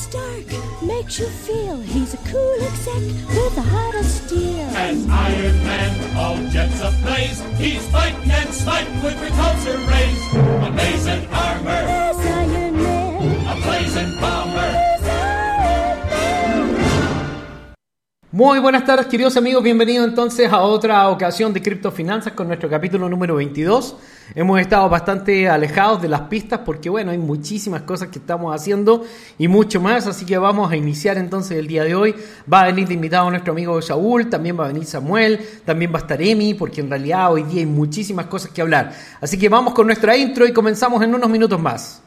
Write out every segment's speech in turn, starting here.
Stark makes you feel he's a cool exec with a heart of steel. As Iron Man, all jets ablaze, he's fighting and smite with repulsor rays. Amazing armor, There's Iron Man. a blazing bomber. Muy buenas tardes queridos amigos, bienvenidos entonces a otra ocasión de Criptofinanzas con nuestro capítulo número 22. Hemos estado bastante alejados de las pistas porque bueno, hay muchísimas cosas que estamos haciendo y mucho más, así que vamos a iniciar entonces el día de hoy. Va a venir de invitado nuestro amigo Saúl, también va a venir Samuel, también va a estar Emi, porque en realidad hoy día hay muchísimas cosas que hablar. Así que vamos con nuestra intro y comenzamos en unos minutos más.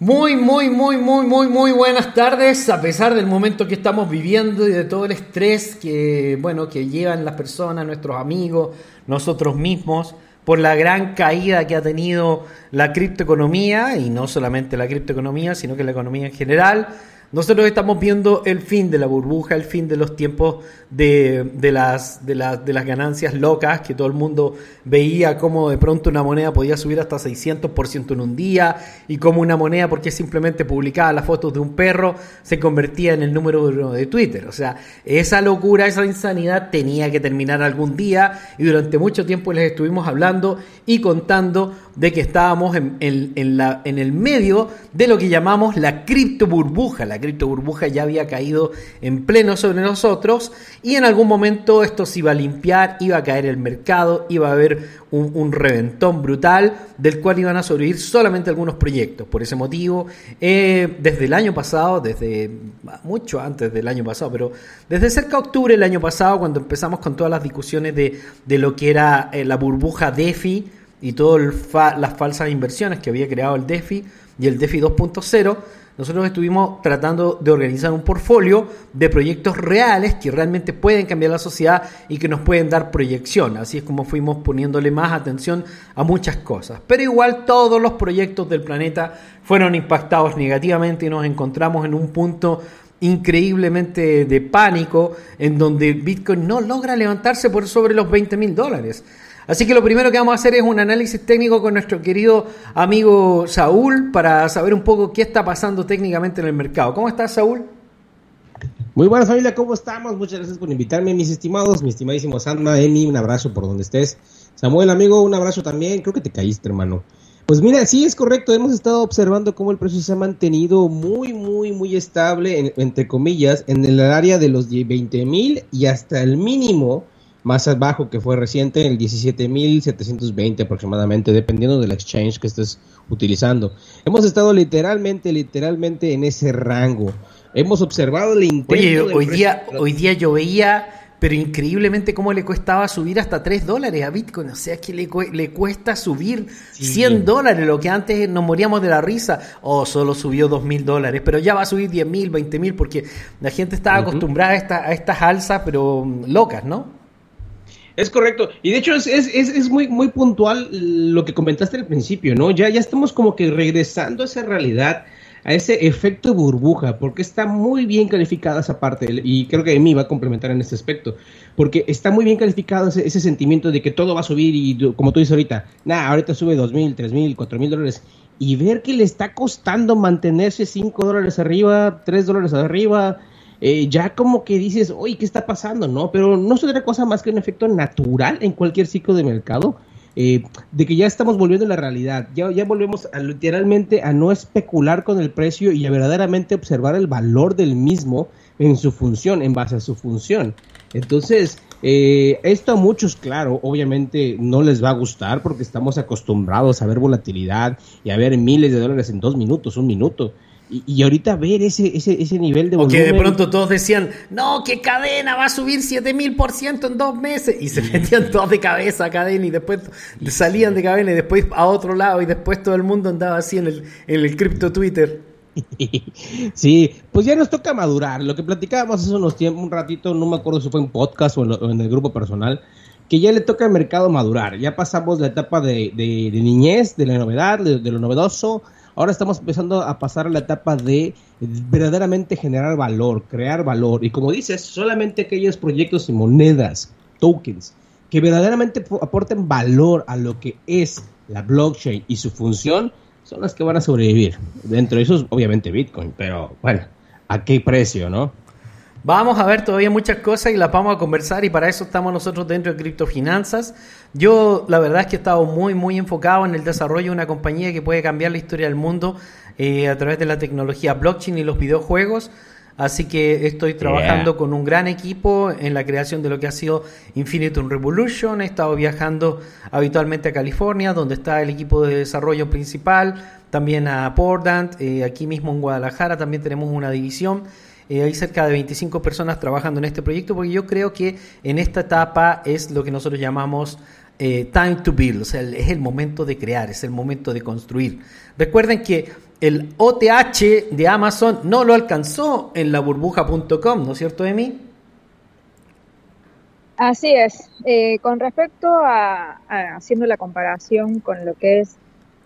Muy, muy, muy, muy, muy, muy buenas tardes, a pesar del momento que estamos viviendo y de todo el estrés que, bueno, que llevan las personas, nuestros amigos, nosotros mismos, por la gran caída que ha tenido la criptoeconomía, y no solamente la criptoeconomía, sino que la economía en general. Nosotros estamos viendo el fin de la burbuja, el fin de los tiempos de, de las, de, las, de las ganancias locas, que todo el mundo veía cómo de pronto una moneda podía subir hasta 600% en un día, y cómo una moneda, porque simplemente publicaba las fotos de un perro, se convertía en el número uno de Twitter. O sea, esa locura, esa insanidad tenía que terminar algún día, y durante mucho tiempo les estuvimos hablando y contando de que estábamos en, en- el medio de lo que llamamos la cripto burbuja. La cripto burbuja ya había caído en pleno sobre nosotros y en algún momento esto se iba a limpiar, iba a caer el mercado, iba a haber un, reventón brutal del cual iban a sobrevivir solamente algunos proyectos. Por ese motivo, eh, desde el año pasado, desde mucho antes del año pasado, pero desde cerca de octubre del año pasado, cuando empezamos con todas las discusiones de, de lo que era eh, la burbuja DeFi, y todas las falsas inversiones que había creado el DeFi y el DeFi 2.0, nosotros estuvimos tratando de organizar un portfolio de proyectos reales que realmente pueden cambiar la sociedad y que nos pueden dar proyección. Así es como fuimos poniéndole más atención a muchas cosas. Pero igual todos los proyectos del planeta fueron impactados negativamente y nos encontramos en un punto increíblemente de pánico en donde Bitcoin no logra levantarse por sobre los 20 mil dólares. Así que lo primero que vamos a hacer es un análisis técnico con nuestro querido amigo Saúl para saber un poco qué está pasando técnicamente en el mercado. ¿Cómo estás, Saúl? Muy buenas familia, ¿cómo estamos? Muchas gracias por invitarme, mis estimados, mi estimadísimo Sandma, Emi, un abrazo por donde estés. Samuel, amigo, un abrazo también. Creo que te caíste, hermano. Pues mira, sí es correcto, hemos estado observando cómo el precio se ha mantenido muy, muy, muy estable, en- entre comillas, en el área de los 20 mil y hasta el mínimo más bajo que fue reciente, el 17.720 aproximadamente, dependiendo del exchange que estés utilizando. Hemos estado literalmente, literalmente en ese rango. Hemos observado el intento Oye, hoy día, hoy día yo veía, pero increíblemente cómo le costaba subir hasta 3 dólares a Bitcoin. O sea, que le, le cuesta subir Sí. 100 dólares, lo que antes nos moríamos de la risa. O solo subió 2 mil dólares, pero ya va a subir 10 mil, 20 mil, porque la gente estaba acostumbrada a, esta- a estas alzas, pero mm, locas, ¿no? Es correcto. Y de hecho es, es, es, muy, muy puntual lo que comentaste al principio, ¿no? Ya, ya estamos como que regresando a esa realidad, a ese efecto burbuja, porque está muy bien calificada esa parte, y creo que Emi va a complementar en este aspecto, porque está muy bien calificado ese, ese sentimiento de que todo va a subir y como tú dices ahorita, nada, ahorita sube dos mil, tres mil, cuatro mil dólares, y ver que le está costando mantenerse 5 dólares arriba, 3 dólares arriba, eh, ya como que dices, oye, ¿qué está pasando? No, pero no es otra cosa más que un efecto natural en cualquier ciclo de mercado, eh, de que ya estamos volviendo a la realidad, ya, ya volvemos a, literalmente a no especular con el precio y a verdaderamente observar el valor del mismo en su función, en base a su función. Entonces, eh, esto a muchos, claro, obviamente no les va a gustar porque estamos acostumbrados a ver volatilidad y a ver miles de dólares en dos minutos, un minuto. Y, y ahorita ver ese, ese, ese nivel de O que volumen. de pronto todos decían, no, que cadena va a subir 7000% en dos meses. Y se metían todos de cabeza a cadena y después salían de cadena y después a otro lado y después todo el mundo andaba así en el, en el cripto Twitter. Sí, pues ya nos toca madurar. Lo que platicábamos hace unos tiempos, un ratito, no me acuerdo si fue en podcast o en, lo- o en el grupo personal, que ya le toca al mercado madurar. Ya pasamos la etapa de, de- de niñez, de la novedad, de, de lo novedoso. Ahora estamos empezando a pasar a la etapa de verdaderamente generar valor, crear valor. Y como dices, solamente aquellos proyectos y monedas, tokens, que verdaderamente aporten valor a lo que es la blockchain y su función, son las que van a sobrevivir. Dentro de eso, obviamente, Bitcoin, pero bueno, ¿a qué precio, no? Vamos a ver todavía muchas cosas y las vamos a conversar y para eso estamos nosotros dentro de Criptofinanzas. Yo la verdad es que he estado muy muy enfocado en el desarrollo de una compañía que puede cambiar la historia del mundo eh, a través de la tecnología blockchain y los videojuegos. Así que estoy trabajando con un gran equipo en la creación de lo que ha sido Infinitum Revolution. He estado viajando habitualmente a California, donde está el equipo de desarrollo principal, también a Portland, eh, aquí mismo en Guadalajara también tenemos una división eh, hay cerca de 25 personas trabajando en este proyecto porque yo creo que en esta etapa es lo que nosotros llamamos eh, time to build, o sea, es el momento de crear, es el momento de construir. Recuerden que el OTH de Amazon no lo alcanzó en la burbuja.com, ¿no es cierto, Emi? Así es. Eh, con respecto a, haciendo la comparación con lo que es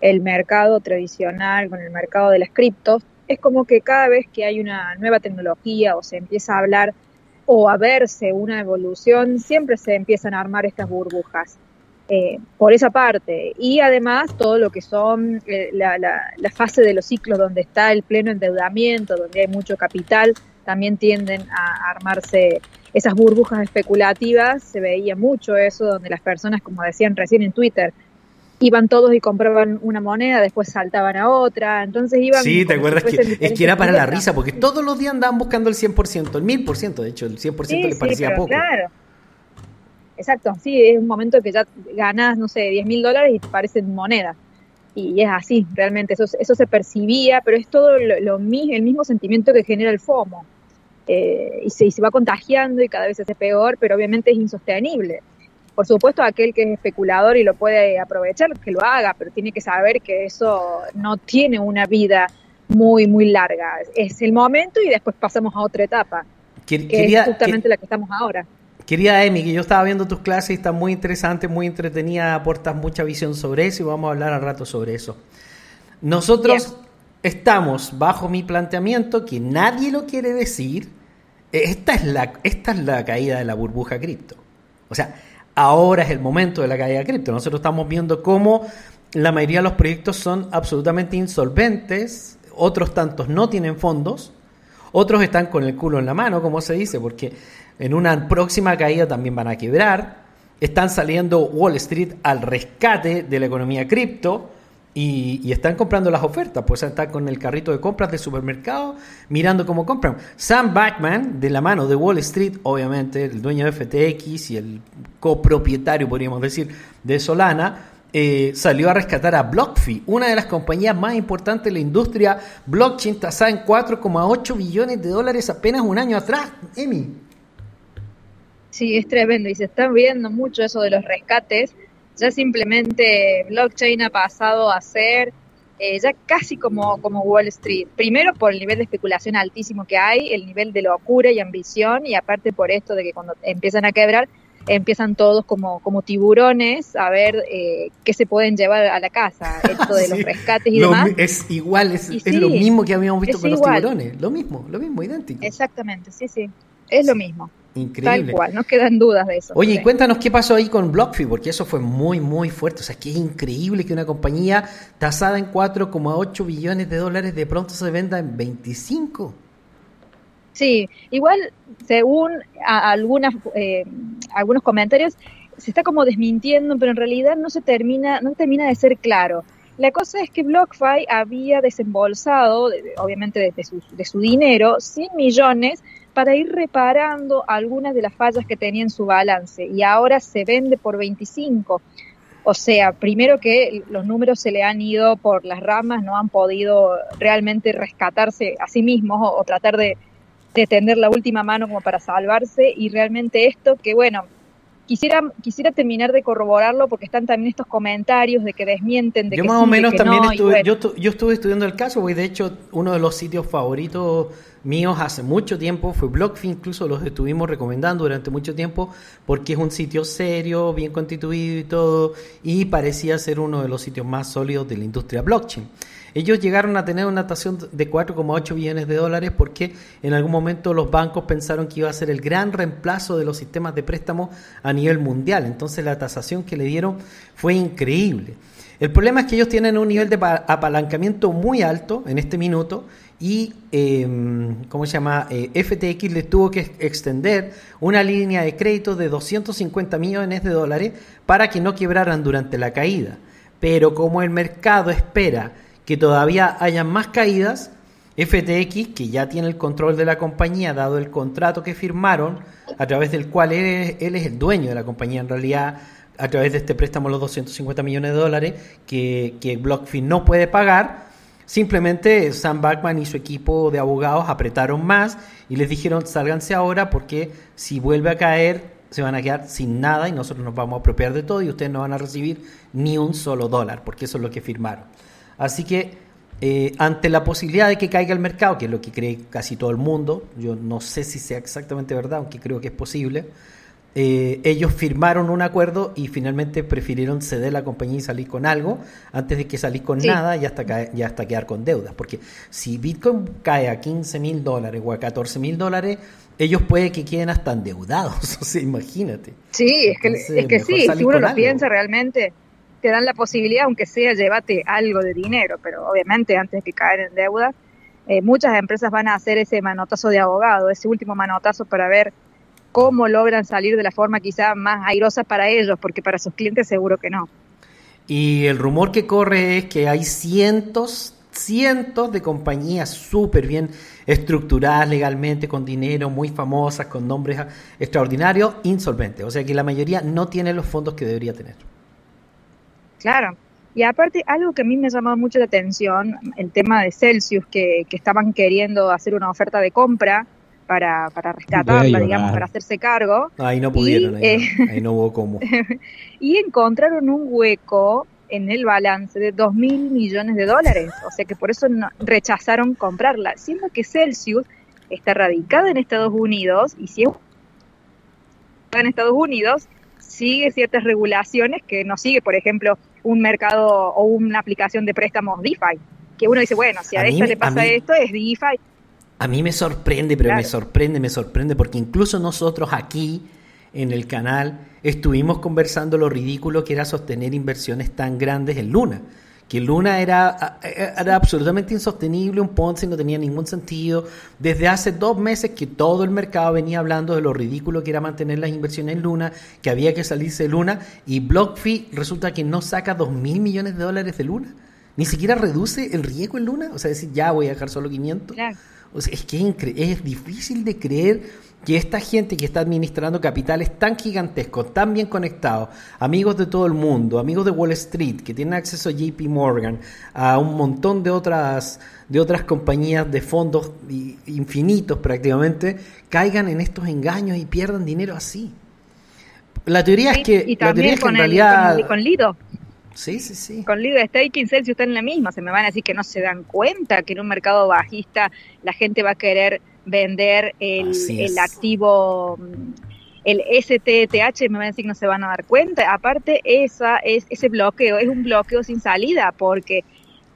el mercado tradicional, con el mercado de las criptos, es como que cada vez que hay una nueva tecnología o se empieza a hablar o a verse una evolución, siempre se empiezan a armar estas burbujas. Eh, por esa parte. Y además todo lo que son eh, la, la, fase de los ciclos donde está el pleno endeudamiento, donde hay mucho capital, también tienden a armarse esas burbujas especulativas. Se veía mucho eso, donde las personas, como decían recién en Twitter, iban todos y compraban una moneda, después saltaban a otra, entonces iban... Sí, ¿te acuerdas? que, es que era para la risa, porque todos los días andaban buscando el 100%, el 1000%, de hecho, el 100% sí, les parecía sí, poco. Claro. Exacto, sí, es un momento que ya ganas, no sé, 10 mil dólares y te parecen monedas. Y es así, realmente, eso, eso se percibía, pero es todo lo, lo el mismo sentimiento que genera el FOMO. Eh, y, se, y se va contagiando y cada vez se hace peor, pero obviamente es insostenible. Por supuesto, aquel que es especulador y lo puede aprovechar, que lo haga, pero tiene que saber que eso no tiene una vida muy, muy larga. Es el momento y después pasamos a otra etapa, que es justamente la que estamos ahora. Querida Emi, que yo estaba viendo tus clases y está muy interesante, muy entretenida, aportas mucha visión sobre eso y vamos a hablar al rato sobre eso. Nosotros estamos bajo mi planteamiento que nadie lo quiere decir. Esta es la, esta es la caída de la burbuja cripto. O sea, ahora es el momento de la caída de cripto. Nosotros estamos viendo cómo la mayoría de los proyectos son absolutamente insolventes, otros tantos no tienen fondos, otros están con el culo en la mano, como se dice, porque en una próxima caída también van a quebrar. Están saliendo Wall Street al rescate de la economía cripto y, están comprando las ofertas, pues están con el carrito de compras del supermercado mirando cómo compran. Sam Backman, de la mano de Wall Street, obviamente, el dueño de FTX y el copropietario, podríamos decir, de Solana, eh, salió a rescatar a BlockFi, una de las compañías más importantes de la industria blockchain, tasada en 4,8 billones de dólares apenas un año atrás. Emi. Sí, es tremendo y se está viendo mucho eso de los rescates ya simplemente blockchain ha pasado a ser eh, ya casi como, como Wall Street. Primero por el nivel de especulación altísimo que hay, el nivel de locura y ambición, y aparte por esto de que cuando empiezan a quebrar, empiezan todos como, como tiburones a ver eh, qué se pueden llevar a la casa, esto de los rescates y demás. Es igual, es, lo mismo que habíamos visto con los tiburones, lo mismo, lo mismo, idéntico. Exactamente, sí, sí, es lo mismo. Increíble. Tal cual, no quedan dudas de eso. Oye, cuéntanos qué pasó ahí con BlockFi, porque eso fue muy, muy fuerte. O sea, que es increíble que una compañía tasada en 4,8 billones de dólares de pronto se venda en 25. Sí, igual, según algunas, eh, algunos comentarios, se está como desmintiendo, pero en realidad no se termina, no termina de ser claro. La cosa es que BlockFi había desembolsado, obviamente de su, de su dinero, 100 millones para ir reparando algunas de las fallas que tenía en su balance y ahora se vende por 25. O sea, primero que los números se le han ido por las ramas, no han podido realmente rescatarse a sí mismos o, tratar de, de tender la última mano como para salvarse y realmente esto que bueno, quisiera quisiera terminar de corroborarlo porque están también estos comentarios de que desmienten de yo que más o menos también estuve yo, yo estuve estudiando el caso porque de hecho uno de los sitios favoritos míos hace mucho tiempo, fue BlockFi, incluso los estuvimos recomendando durante mucho tiempo porque es un sitio serio, bien constituido y todo, y parecía ser uno de los sitios más sólidos de la industria blockchain. Ellos llegaron a tener una tasación de 4,8 billones de dólares porque en algún momento los bancos pensaron que iba a ser el gran reemplazo de los sistemas de préstamo a nivel mundial. Entonces la tasación que le dieron fue increíble. El problema es que ellos tienen un nivel de apalancamiento muy alto en este minuto y, em, ¿cómo se llama? Eh, FTX les tuvo que extender una línea de crédito de 250 millones de dólares para que no quebraran durante la caída. Pero como el mercado espera que todavía haya más caídas, FTX, que ya tiene el control de la compañía, dado el contrato que firmaron, a través del cual él, es el dueño de la compañía, en realidad, a través de este préstamo, los 250 millones de dólares que, que BlockFi no puede pagar, simplemente Sam Backman y su equipo de abogados apretaron más y les dijeron, sálganse ahora porque si vuelve a caer, se van a quedar sin nada y nosotros nos vamos a apropiar de todo y ustedes no van a recibir ni un solo dólar, porque eso es lo que firmaron. Así que eh, ante la posibilidad de que caiga el mercado, que es lo que cree casi todo el mundo, yo no sé si sea exactamente verdad, aunque creo que es posible, eh, ellos firmaron un acuerdo y finalmente prefirieron ceder la compañía y salir con algo antes de que salir con nada y hasta, y hasta quedar con deudas. Porque si Bitcoin cae a 15 mil dólares o a 14 mil dólares, ellos puede que queden hasta endeudados, o sea, imagínate. Sí, es que, es que sí, si uno lo piensa realmente, te dan la posibilidad, aunque sea, llévate algo de dinero, pero obviamente antes de que caer en deuda, eh, muchas empresas van a hacer ese manotazo de abogado, ese último manotazo para ver cómo logran salir de la forma quizá más airosa para ellos, porque para sus clientes seguro que no. Y el rumor que corre es que hay cientos, cientos de compañías súper bien estructuradas legalmente, con dinero, muy famosas, con nombres extraordinarios, insolventes. O sea que la mayoría no tiene los fondos que debería tener. Claro. Y aparte, algo que a mí me ha llamado mucho la atención, el tema de Celsius, que, estaban queriendo hacer una oferta de compra para, para rescatarla, digamos, para hacerse cargo. Ahí no pudieron, ahí, no, ahí no hubo cómo. y encontraron un hueco en el balance de 2 mil millones de dólares. O sea que por eso rechazaron comprarla, siendo que Celsius está radicada en Estados Unidos y si es en Estados Unidos sigue ciertas regulaciones que no sigue, por ejemplo, un mercado o una aplicación de préstamos DeFi. Que uno dice, bueno, si a, esta le pasa esto, es DeFi. A mí me sorprende, pero me sorprende, me sorprende, porque incluso nosotros aquí en el canal estuvimos conversando lo ridículo que era sostener inversiones tan grandes en Luna que Luna era, era absolutamente insostenible, un Ponzi no tenía ningún sentido. Desde hace dos meses que todo el mercado venía hablando de lo ridículo que era mantener las inversiones en Luna, que había que salirse de Luna, y BlockFi resulta que no saca dos mil millones de dólares de Luna. Ni siquiera reduce el riesgo en Luna, o sea, decir, ya voy a dejar solo 500. O sea, es que es difícil de creer que esta gente que está administrando capitales tan gigantescos, tan bien conectados, amigos de todo el mundo, amigos de Wall Street, que tienen acceso a JP Morgan, a un montón de otras, de otras compañías de fondos infinitos prácticamente, caigan en estos engaños y pierdan dinero así. La teoría es que, la teoría es que en realidad... Con, con Lido. Sí, sí, sí. Con Lido Staking, si están en la misma, se me van a decir que no se dan cuenta que en un mercado bajista la gente va a querer vender el, el activo, mm, el STTH, me van a decir que no se van a dar cuenta. Aparte, esa es, ese bloqueo es un bloqueo sin salida porque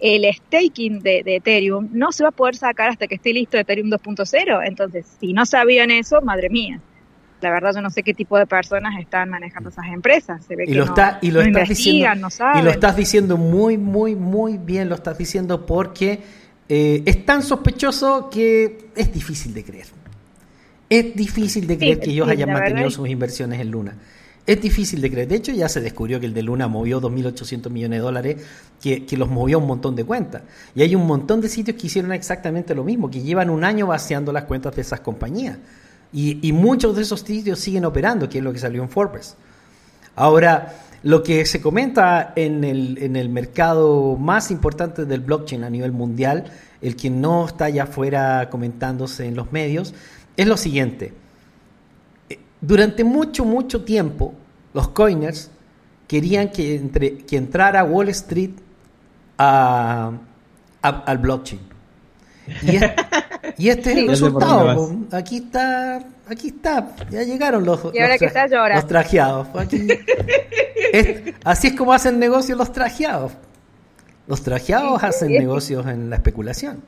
el staking de, Ethereum no se va a poder sacar hasta que esté listo Ethereum 2.0. Entonces, si no sabían eso, madre mía. La verdad, yo no sé qué tipo de personas están manejando esas empresas. Se ve y que lo, está, y lo estás diciendo, Y lo estás diciendo muy, muy, muy bien. Lo estás diciendo porque eh, es tan sospechoso que es difícil de creer. Es difícil de creer que ellos hayan mantenido sus inversiones en Luna. Es difícil de creer. De hecho, ya se descubrió que el de Luna movió 2.800 millones de dólares, que, los movió un montón de cuentas. Y hay un montón de sitios que hicieron exactamente lo mismo, que llevan un año vaciando las cuentas de esas compañías. Y, muchos de esos sitios siguen operando, que es lo que salió en Forbes. Ahora, lo que se comenta en el, en el mercado más importante del blockchain a nivel mundial, el que no está allá afuera comentándose en los medios, es lo siguiente. Durante mucho, mucho tiempo, los coiners querían que, entre, que entrara Wall Street a, al blockchain. Y, este es el resultado. Aquí está, aquí está. Ya llegaron los, los, trajeados. así es como hacen negocios los trajeados. Los trajeados Sí, hacen que- negocios en la especulación.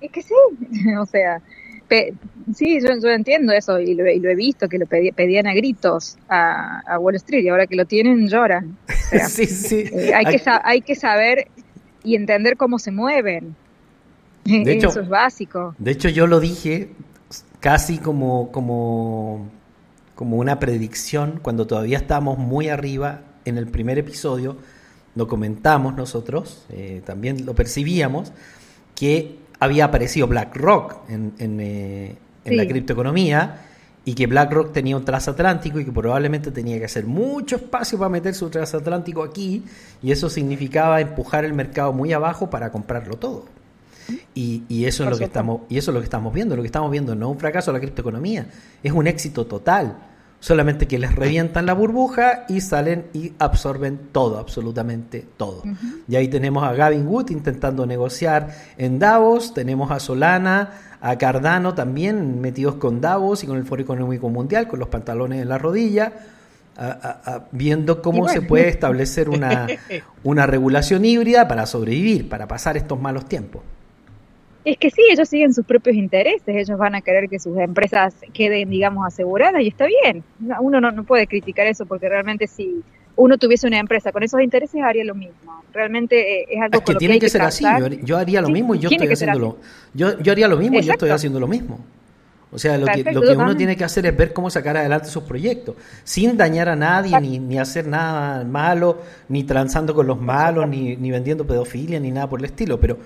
Es que sí, o sea, pe- sí, yo, yo entiendo eso y lo, y lo he visto, que lo pedi- pedían a gritos a, a Wall Street y ahora que lo tienen lloran. O sea, sí, sí. eh, hay, que hay que saber y entender cómo se mueven. De hecho- eso es básico. De hecho, yo lo dije casi como, como, como una predicción cuando todavía estábamos muy arriba en el primer episodio. Lo comentamos nosotros, eh, también lo percibíamos, que había aparecido BlackRock en, en, eh, en la criptoeconomía y que BlackRock tenía un transatlántico y que probablemente tenía que hacer mucho espacio para meter su transatlántico aquí y eso significaba empujar el mercado muy abajo para comprarlo todo. Y, y eso es lo que estamos y eso es lo que estamos viendo. Lo que estamos viendo no es un fracaso de la criptoeconomía, es un éxito total. Solamente que les revientan la burbuja y salen y absorben todo, absolutamente todo. Y ahí tenemos a Gavin Wood intentando negociar en Davos, tenemos a Solana, a Cardano también metidos con Davos y con el Foro Económico Mundial, con los pantalones en la rodilla, a- a- a- viendo cómo bueno. se puede establecer una, una regulación híbrida para sobrevivir, para pasar estos malos tiempos. Es que sí, ellos siguen sus propios intereses, ellos van a querer que sus empresas queden, digamos, aseguradas y está bien. No, Uno no, no puede criticar eso porque realmente si uno tuviese una empresa con esos intereses haría lo mismo. Realmente eh, es algo Es con que lo tiene que ser así. tratar. Yo, haría- yo haría lo mismo y yo estoy haciendo lo, yo, yo haría lo mismo y yo estoy haciendo lo mismo. O sea, lo que, lo que uno tiene que hacer es ver cómo sacar adelante sus proyectos, sin dañar a nadie, ni, ni hacer nada malo, ni transando con los malos, ni, ni vendiendo pedofilia, ni nada por el estilo. Pero,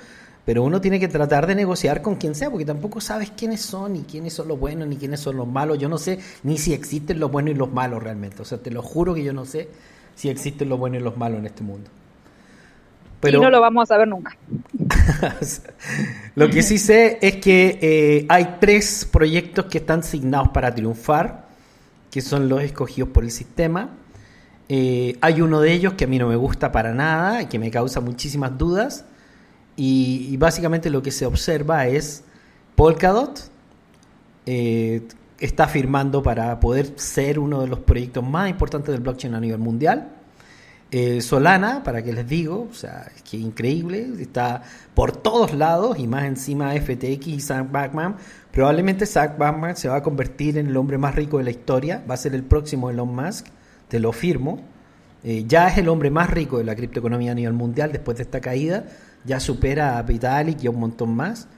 pero uno tiene que tratar de negociar con quien sea, porque tampoco sabes quiénes son, ni quiénes son los buenos, ni quiénes son los malos. Yo no sé ni si existen los buenos y los malos realmente. O sea, te lo juro que yo no sé si existen los buenos y los malos en este mundo. Y no lo vamos a saber nunca. Lo que sí sé es que eh, hay tres proyectos que están asignados para triunfar, que son los escogidos por el sistema. Eh, hay uno de ellos que a mí no me gusta para nada y que me causa muchísimas dudas. Y, básicamente lo que se observa es Polkadot eh, está firmando para poder ser uno de los proyectos más importantes del blockchain a nivel mundial. Eh, Solana, para que les digo, o sea, es que increíble, está por todos lados y más encima FTX y Sam Backman. Probablemente Sam Backman se va a convertir en el hombre más rico de la historia, va a ser el próximo Elon Musk, te lo firmo. Eh, ya es el hombre más rico de la criptoeconomía a nivel mundial después de esta caída, ya supera a Vitalik y a un montón más.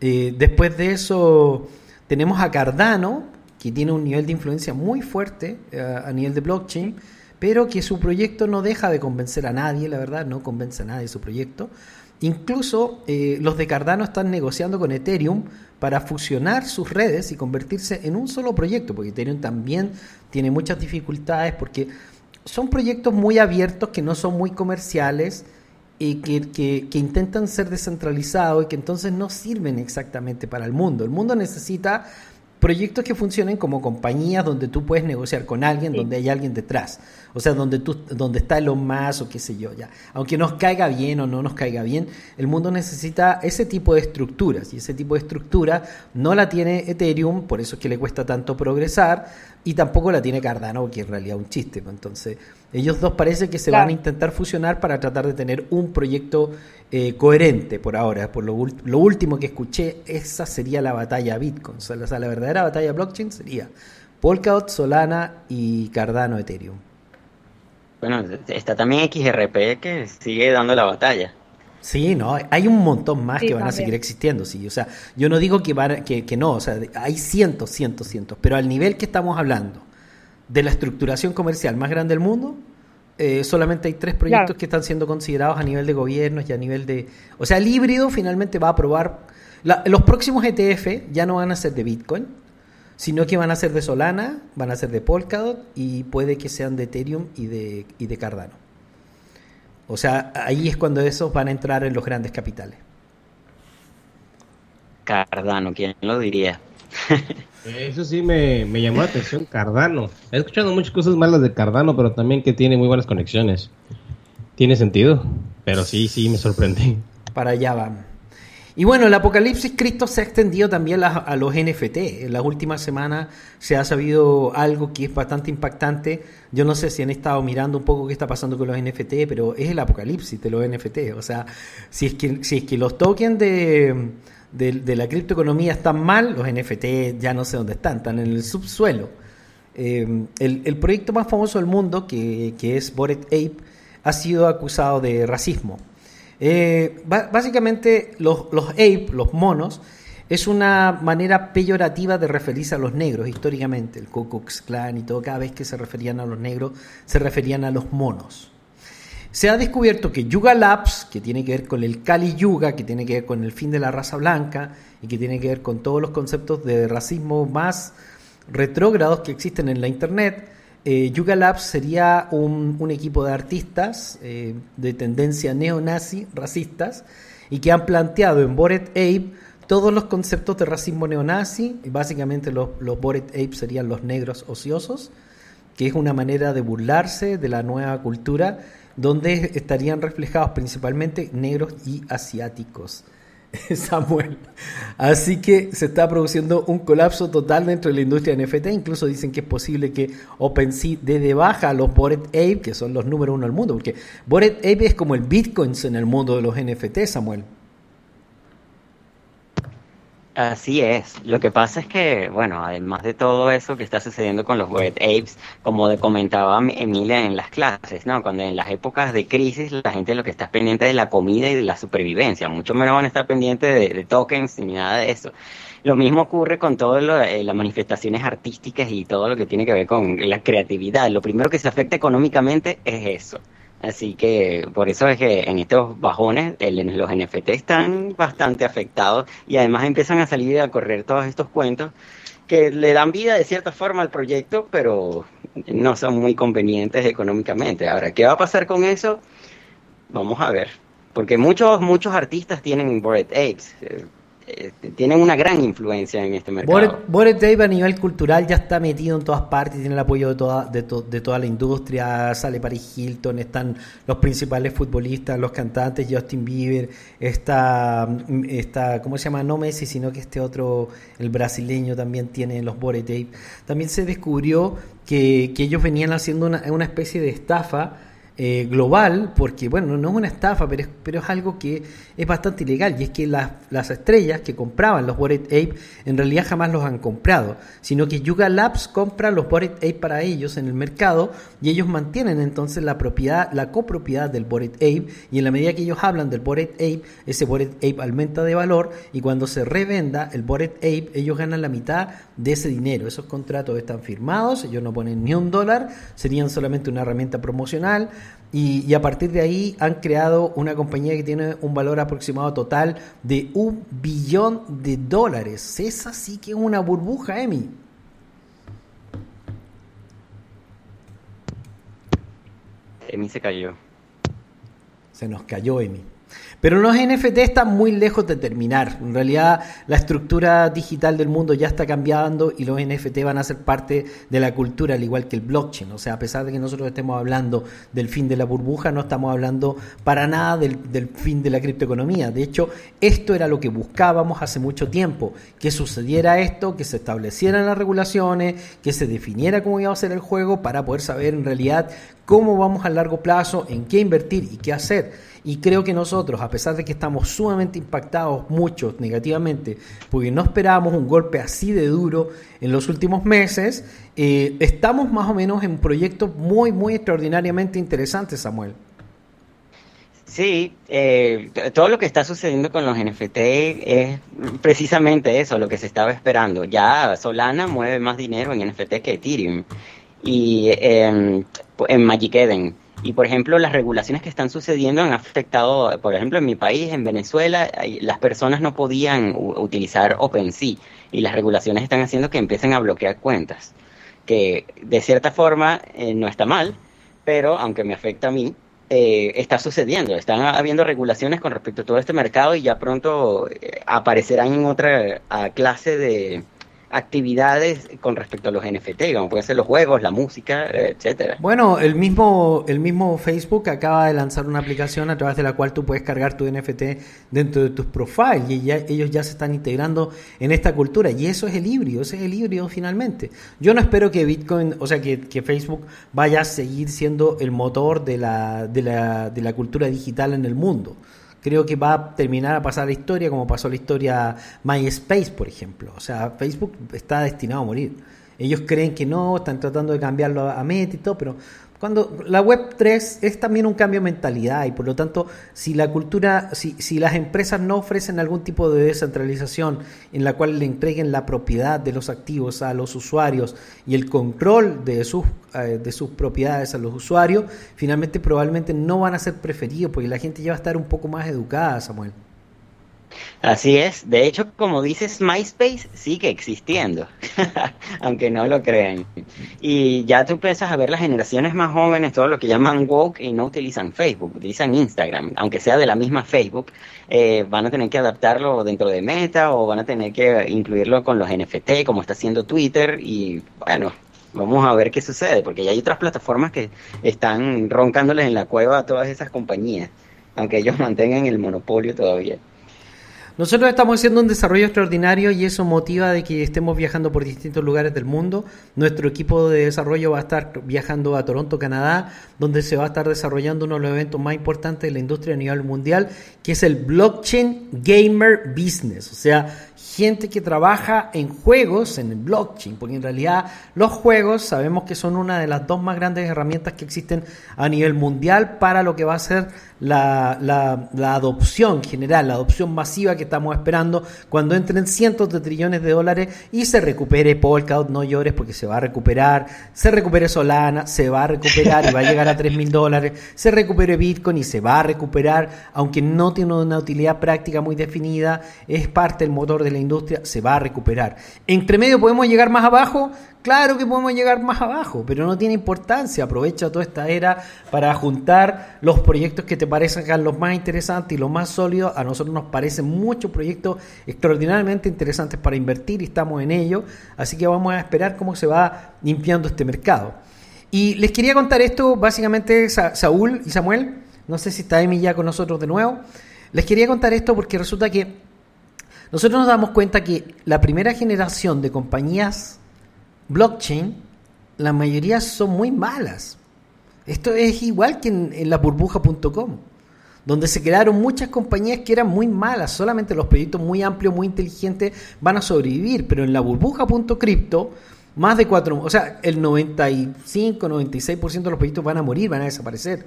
Eh, después de eso tenemos a Cardano, que tiene un nivel de influencia muy fuerte eh, a nivel de blockchain, pero que su proyecto no deja de convencer a nadie, la verdad, no convence a nadie su proyecto. Incluso eh, los de Cardano están negociando con Ethereum para fusionar sus redes y convertirse en un solo proyecto, porque Ethereum también tiene muchas dificultades porque son proyectos muy abiertos que no son muy comerciales y que, que, que intentan ser descentralizados y que entonces no sirven exactamente para el mundo. El mundo necesita proyectos que funcionen como compañías donde tú puedes negociar con alguien, Sí. donde hay alguien detrás. O sea, donde tú, donde está Elon Musk o qué sé yo, ya. Aunque nos caiga bien o no nos caiga bien, el mundo necesita ese tipo de estructuras. Y ese tipo de estructura no la tiene Ethereum, por eso es que le cuesta tanto progresar, y tampoco la tiene Cardano, que en realidad es un chiste. pues. Entonces, ellos dos parece que se Claro. van a intentar fusionar para tratar de tener un proyecto eh, coherente por ahora. Por lo, lo último que escuché, esa sería la batalla Bitcoin. O sea, la, verdadera batalla blockchain sería Polkadot, Solana y Cardano Ethereum. Bueno, está también XRP que sigue dando la batalla. Sí, no, hay un montón más Sí, que van a seguir existiendo, sí. O sea, yo no digo que, van, que, que no, o sea, hay cientos, cientos, cientos, pero al nivel que estamos hablando de la estructuración comercial más grande del mundo, eh, solamente hay tres proyectos Claro. que están siendo considerados a nivel de gobiernos y a nivel de... O sea, el híbrido finalmente va a aprobar... la- los próximos ETF ya no van a ser de Bitcoin, sino que van a ser de Solana, van a ser de Polkadot y puede que sean de Ethereum y de, y de Cardano. O sea, ahí es cuando esos van a entrar en los grandes capitales. Cardano, ¿quién lo diría? Eso sí me, me llamó la atención Cardano. He escuchado muchas cosas malas de Cardano, pero también que tiene muy buenas conexiones. Tiene sentido, pero sí, sí me sorprendí. Para allá van. Y bueno, el apocalipsis Cristo se ha extendido también a, a los NFT. En las últimas semanas se ha sabido algo que es bastante impactante. Yo no sé si han estado mirando un poco qué está pasando con los NFT, pero es el apocalipsis de los NFT. O sea, si es que, si es que los tokens de, de, la criptoeconomía están mal, los NFT ya no sé dónde están, están en el subsuelo. Eh, el, el proyecto más famoso del mundo, que, que es Bored Ape, ha sido acusado de racismo. Eh, básicamente, los, los ape, los monos, es una manera peyorativa de referirse a los negros históricamente. El Ku Klux Klan y todo, cada vez que se referían a los negros, se referían a los monos. Se ha descubierto que Yuga Labs, que tiene que ver con el Kali Yuga, que tiene que ver con el fin de la raza blanca y que tiene que ver con todos los conceptos de racismo más retrógrados que existen en la Internet, eh, Yuga Labs sería un, equipo de artistas eh, de tendencia neonazi, racistas, y que han planteado en Bored Ape todos los conceptos de racismo neonazi, y básicamente los, los Bored Ape serían los negros ociosos, que es una manera de burlarse de la nueva cultura, donde estarían reflejados principalmente negros y asiáticos. Samuel. Así que se está produciendo un colapso total dentro de la industria de NFT. Incluso dicen que es posible que OpenSea dé de baja a los Bored Ape, que son los número uno del mundo, porque Bored Ape es como el Bitcoins en el mundo de los NFT, Samuel. Así es. Lo que pasa es que, bueno, además de todo eso que está sucediendo con los Bored Apes, como comentaba Emilia en las clases, ¿no? Cuando en las épocas de crisis la gente lo que está pendiente de la comida y de la supervivencia, mucho menos van a estar pendientes de, de tokens ni nada de eso. Lo mismo ocurre con todas eh, las manifestaciones artísticas y todo lo que tiene que ver con la creatividad. Lo primero que se afecta económicamente es eso. Así que por eso es que en estos bajones los NFT están bastante afectados y además empiezan a salir a correr todos estos cuentos que le dan vida de cierta forma al proyecto, pero no son muy convenientes económicamente. Ahora, ¿qué va a pasar con eso? Vamos a ver. Porque muchos, muchos artistas tienen Bored Apes, eh, tienen una gran influencia en este mercado. Bored, a nivel cultural ya está metido en todas partes, tiene el apoyo de toda, de, to- de toda la industria, sale Paris Hilton, están los principales futbolistas, los cantantes, Justin Bieber, está, está, ¿cómo se llama? No Messi, sino que este otro, el brasileño también tiene los Bored. También se descubrió que, que ellos venían haciendo una, una especie de estafa eh, global, porque bueno, no es una estafa, pero es, pero es algo que es bastante ilegal, y es que las, las estrellas que compraban los Bored Ape en realidad jamás los han comprado, sino que Yuga Labs compra los Bored Ape para ellos en el mercado y ellos mantienen entonces la propiedad, la copropiedad del Bored Ape, y en la medida que ellos hablan del Bored Ape, ese Bored Ape aumenta de valor y cuando se revenda el Bored Ape, ellos ganan la mitad de ese dinero. Esos contratos están firmados, ellos no ponen ni un dólar, serían solamente una herramienta promocional y, y a partir de ahí han creado una compañía que tiene un valor aproximado total de un billón de dólares. Esa sí que es una burbuja, Emi. Emi se cayó. Se nos cayó Emi. Pero los NFT están muy lejos de terminar. En realidad, la estructura digital del mundo ya está cambiando y los NFT van a ser parte de la cultura, al igual que el blockchain. O sea, a pesar de que nosotros estemos hablando del fin de la burbuja, no estamos hablando para nada del, fin de la criptoeconomía. De hecho, esto era lo que buscábamos hace mucho tiempo: que sucediera esto, que se establecieran las regulaciones, que se definiera cómo iba a ser el juego para poder saber en realidad cómo vamos a largo plazo, en qué invertir y qué hacer. Y creo que nosotros, a pesar de que estamos sumamente impactados, muchos negativamente, porque no esperábamos un golpe así de duro en los últimos meses, eh, estamos más o menos en proyectos muy, muy extraordinariamente interesantes, Samuel. Sí, eh, todo lo que está sucediendo con los NFT es precisamente eso, lo que se estaba esperando. Ya Solana mueve más dinero en NFT que Ethereum y eh, en Magic Eden. Y por ejemplo, las regulaciones que están sucediendo han afectado, por ejemplo, en mi país, en Venezuela, las personas no podían utilizar OpenSea y las regulaciones están haciendo que empiecen a bloquear cuentas, que de cierta forma eh, no está mal, pero aunque me afecta a mí, eh, está sucediendo. Están habiendo regulaciones con respecto a todo este mercado y ya pronto eh, aparecerán en otra clase de, actividades con respecto a los NFT, como pueden ser los juegos, la música, etcétera. Bueno, el mismo, el mismo Facebook acaba de lanzar una aplicación a través de la cual tú puedes cargar tu NFT dentro de tus profiles y ya, ellos ya se están integrando en esta cultura y eso es el híbrido, ese es el híbrido finalmente. Yo no espero que Bitcoin, o sea, que, que Facebook vaya a seguir siendo el motor de la, de, la, de la cultura digital en el mundo creo que va a terminar a pasar la historia como pasó la historia MySpace, por ejemplo. O sea, Facebook está destinado a morir. Ellos creen que no, están tratando de cambiarlo a Meta y todo, pero cuando la web 3 es también un cambio de mentalidad y por lo tanto si la cultura, si, si las empresas no ofrecen algún tipo de descentralización en la cual le entreguen la propiedad de los activos a los usuarios y el control de sus, eh, de sus propiedades a los usuarios, finalmente probablemente no van a ser preferidos porque la gente ya va a estar un poco más educada, Samuel. Así es. De hecho, como dices, MySpace sigue existiendo, aunque no lo crean. Y ya tú empiezas a ver las generaciones más jóvenes, todo lo que llaman woke, y no utilizan Facebook, utilizan Instagram, aunque sea de la misma Facebook, eh, van a tener que adaptarlo dentro de Meta o van a tener que incluirlo con los NFT, como está haciendo Twitter. Y bueno, vamos a ver qué sucede, porque ya hay otras plataformas que están roncándoles en la cueva a todas esas compañías, aunque ellos mantengan el monopolio todavía. Nosotros estamos haciendo un desarrollo extraordinario y eso motiva de que estemos viajando por distintos lugares del mundo. Nuestro equipo de desarrollo va a estar viajando a Toronto, Canadá, donde se va a estar desarrollando uno de los eventos más importantes de la industria a nivel mundial, que es el Blockchain Gamer Business. O sea, gente que trabaja en juegos, en el blockchain, porque en realidad los juegos sabemos que son una de las dos más grandes herramientas que existen a nivel mundial para lo que va a ser la, la, adopción general, la adopción masiva que estamos esperando cuando entren cientos de trillones de dólares y se recupere Polkadot, no llores porque se va a recuperar, se recupere Solana, se va a recuperar y va a llegar a 3 mil dólares, se recupere Bitcoin y se va a recuperar, aunque no tiene una utilidad práctica muy definida, es parte del motor de la industria, se va a recuperar. Entre medio podemos llegar más abajo, Claro que podemos llegar más abajo, pero no tiene importancia. Aprovecha toda esta era para juntar los proyectos que te parecen los más interesantes y los más sólidos. A nosotros nos parecen muchos proyectos extraordinariamente interesantes para invertir y estamos en ello. Así que vamos a esperar cómo se va limpiando este mercado. Y les quería contar esto, básicamente, Saúl y Samuel. No sé si está Emi ya con nosotros de nuevo. Les quería contar esto porque resulta que nosotros nos damos cuenta que la primera generación de compañías blockchain, la mayoría son muy malas. Esto es igual que en, la burbuja.com, donde se crearon muchas compañías que eran muy malas, solamente los proyectos muy amplios, muy inteligentes van a sobrevivir, pero en la burbuja.crypto más de cuatro, o sea, el 95, 96% de los proyectos van a morir, van a desaparecer.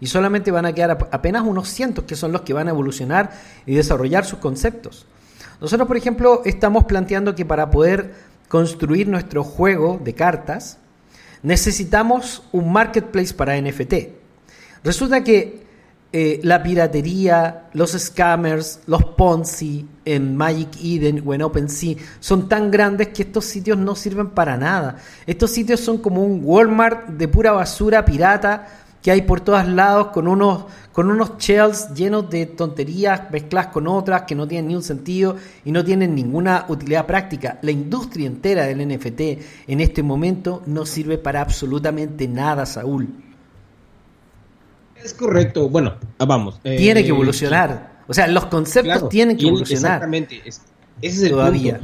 Y solamente van a quedar apenas unos cientos que son los que van a evolucionar y desarrollar sus conceptos. Nosotros, por ejemplo, estamos planteando que para poder construir nuestro juego de cartas, necesitamos un marketplace para NFT. Resulta que eh, la piratería, los scammers, los Ponzi en Magic Eden o en OpenSea son tan grandes que estos sitios no sirven para nada. Estos sitios son como un Walmart de pura basura pirata que hay por todos lados con unos, con unos shells llenos de tonterías mezcladas con otras que no tienen ni un sentido y no tienen ninguna utilidad práctica. La industria entera del NFT en este momento no sirve para absolutamente nada, Saúl. Es correcto. Bueno, ah, vamos. Eh, Tiene que evolucionar. O sea, los conceptos tienen que evolucionar. Exactamente. ese es el Todavía.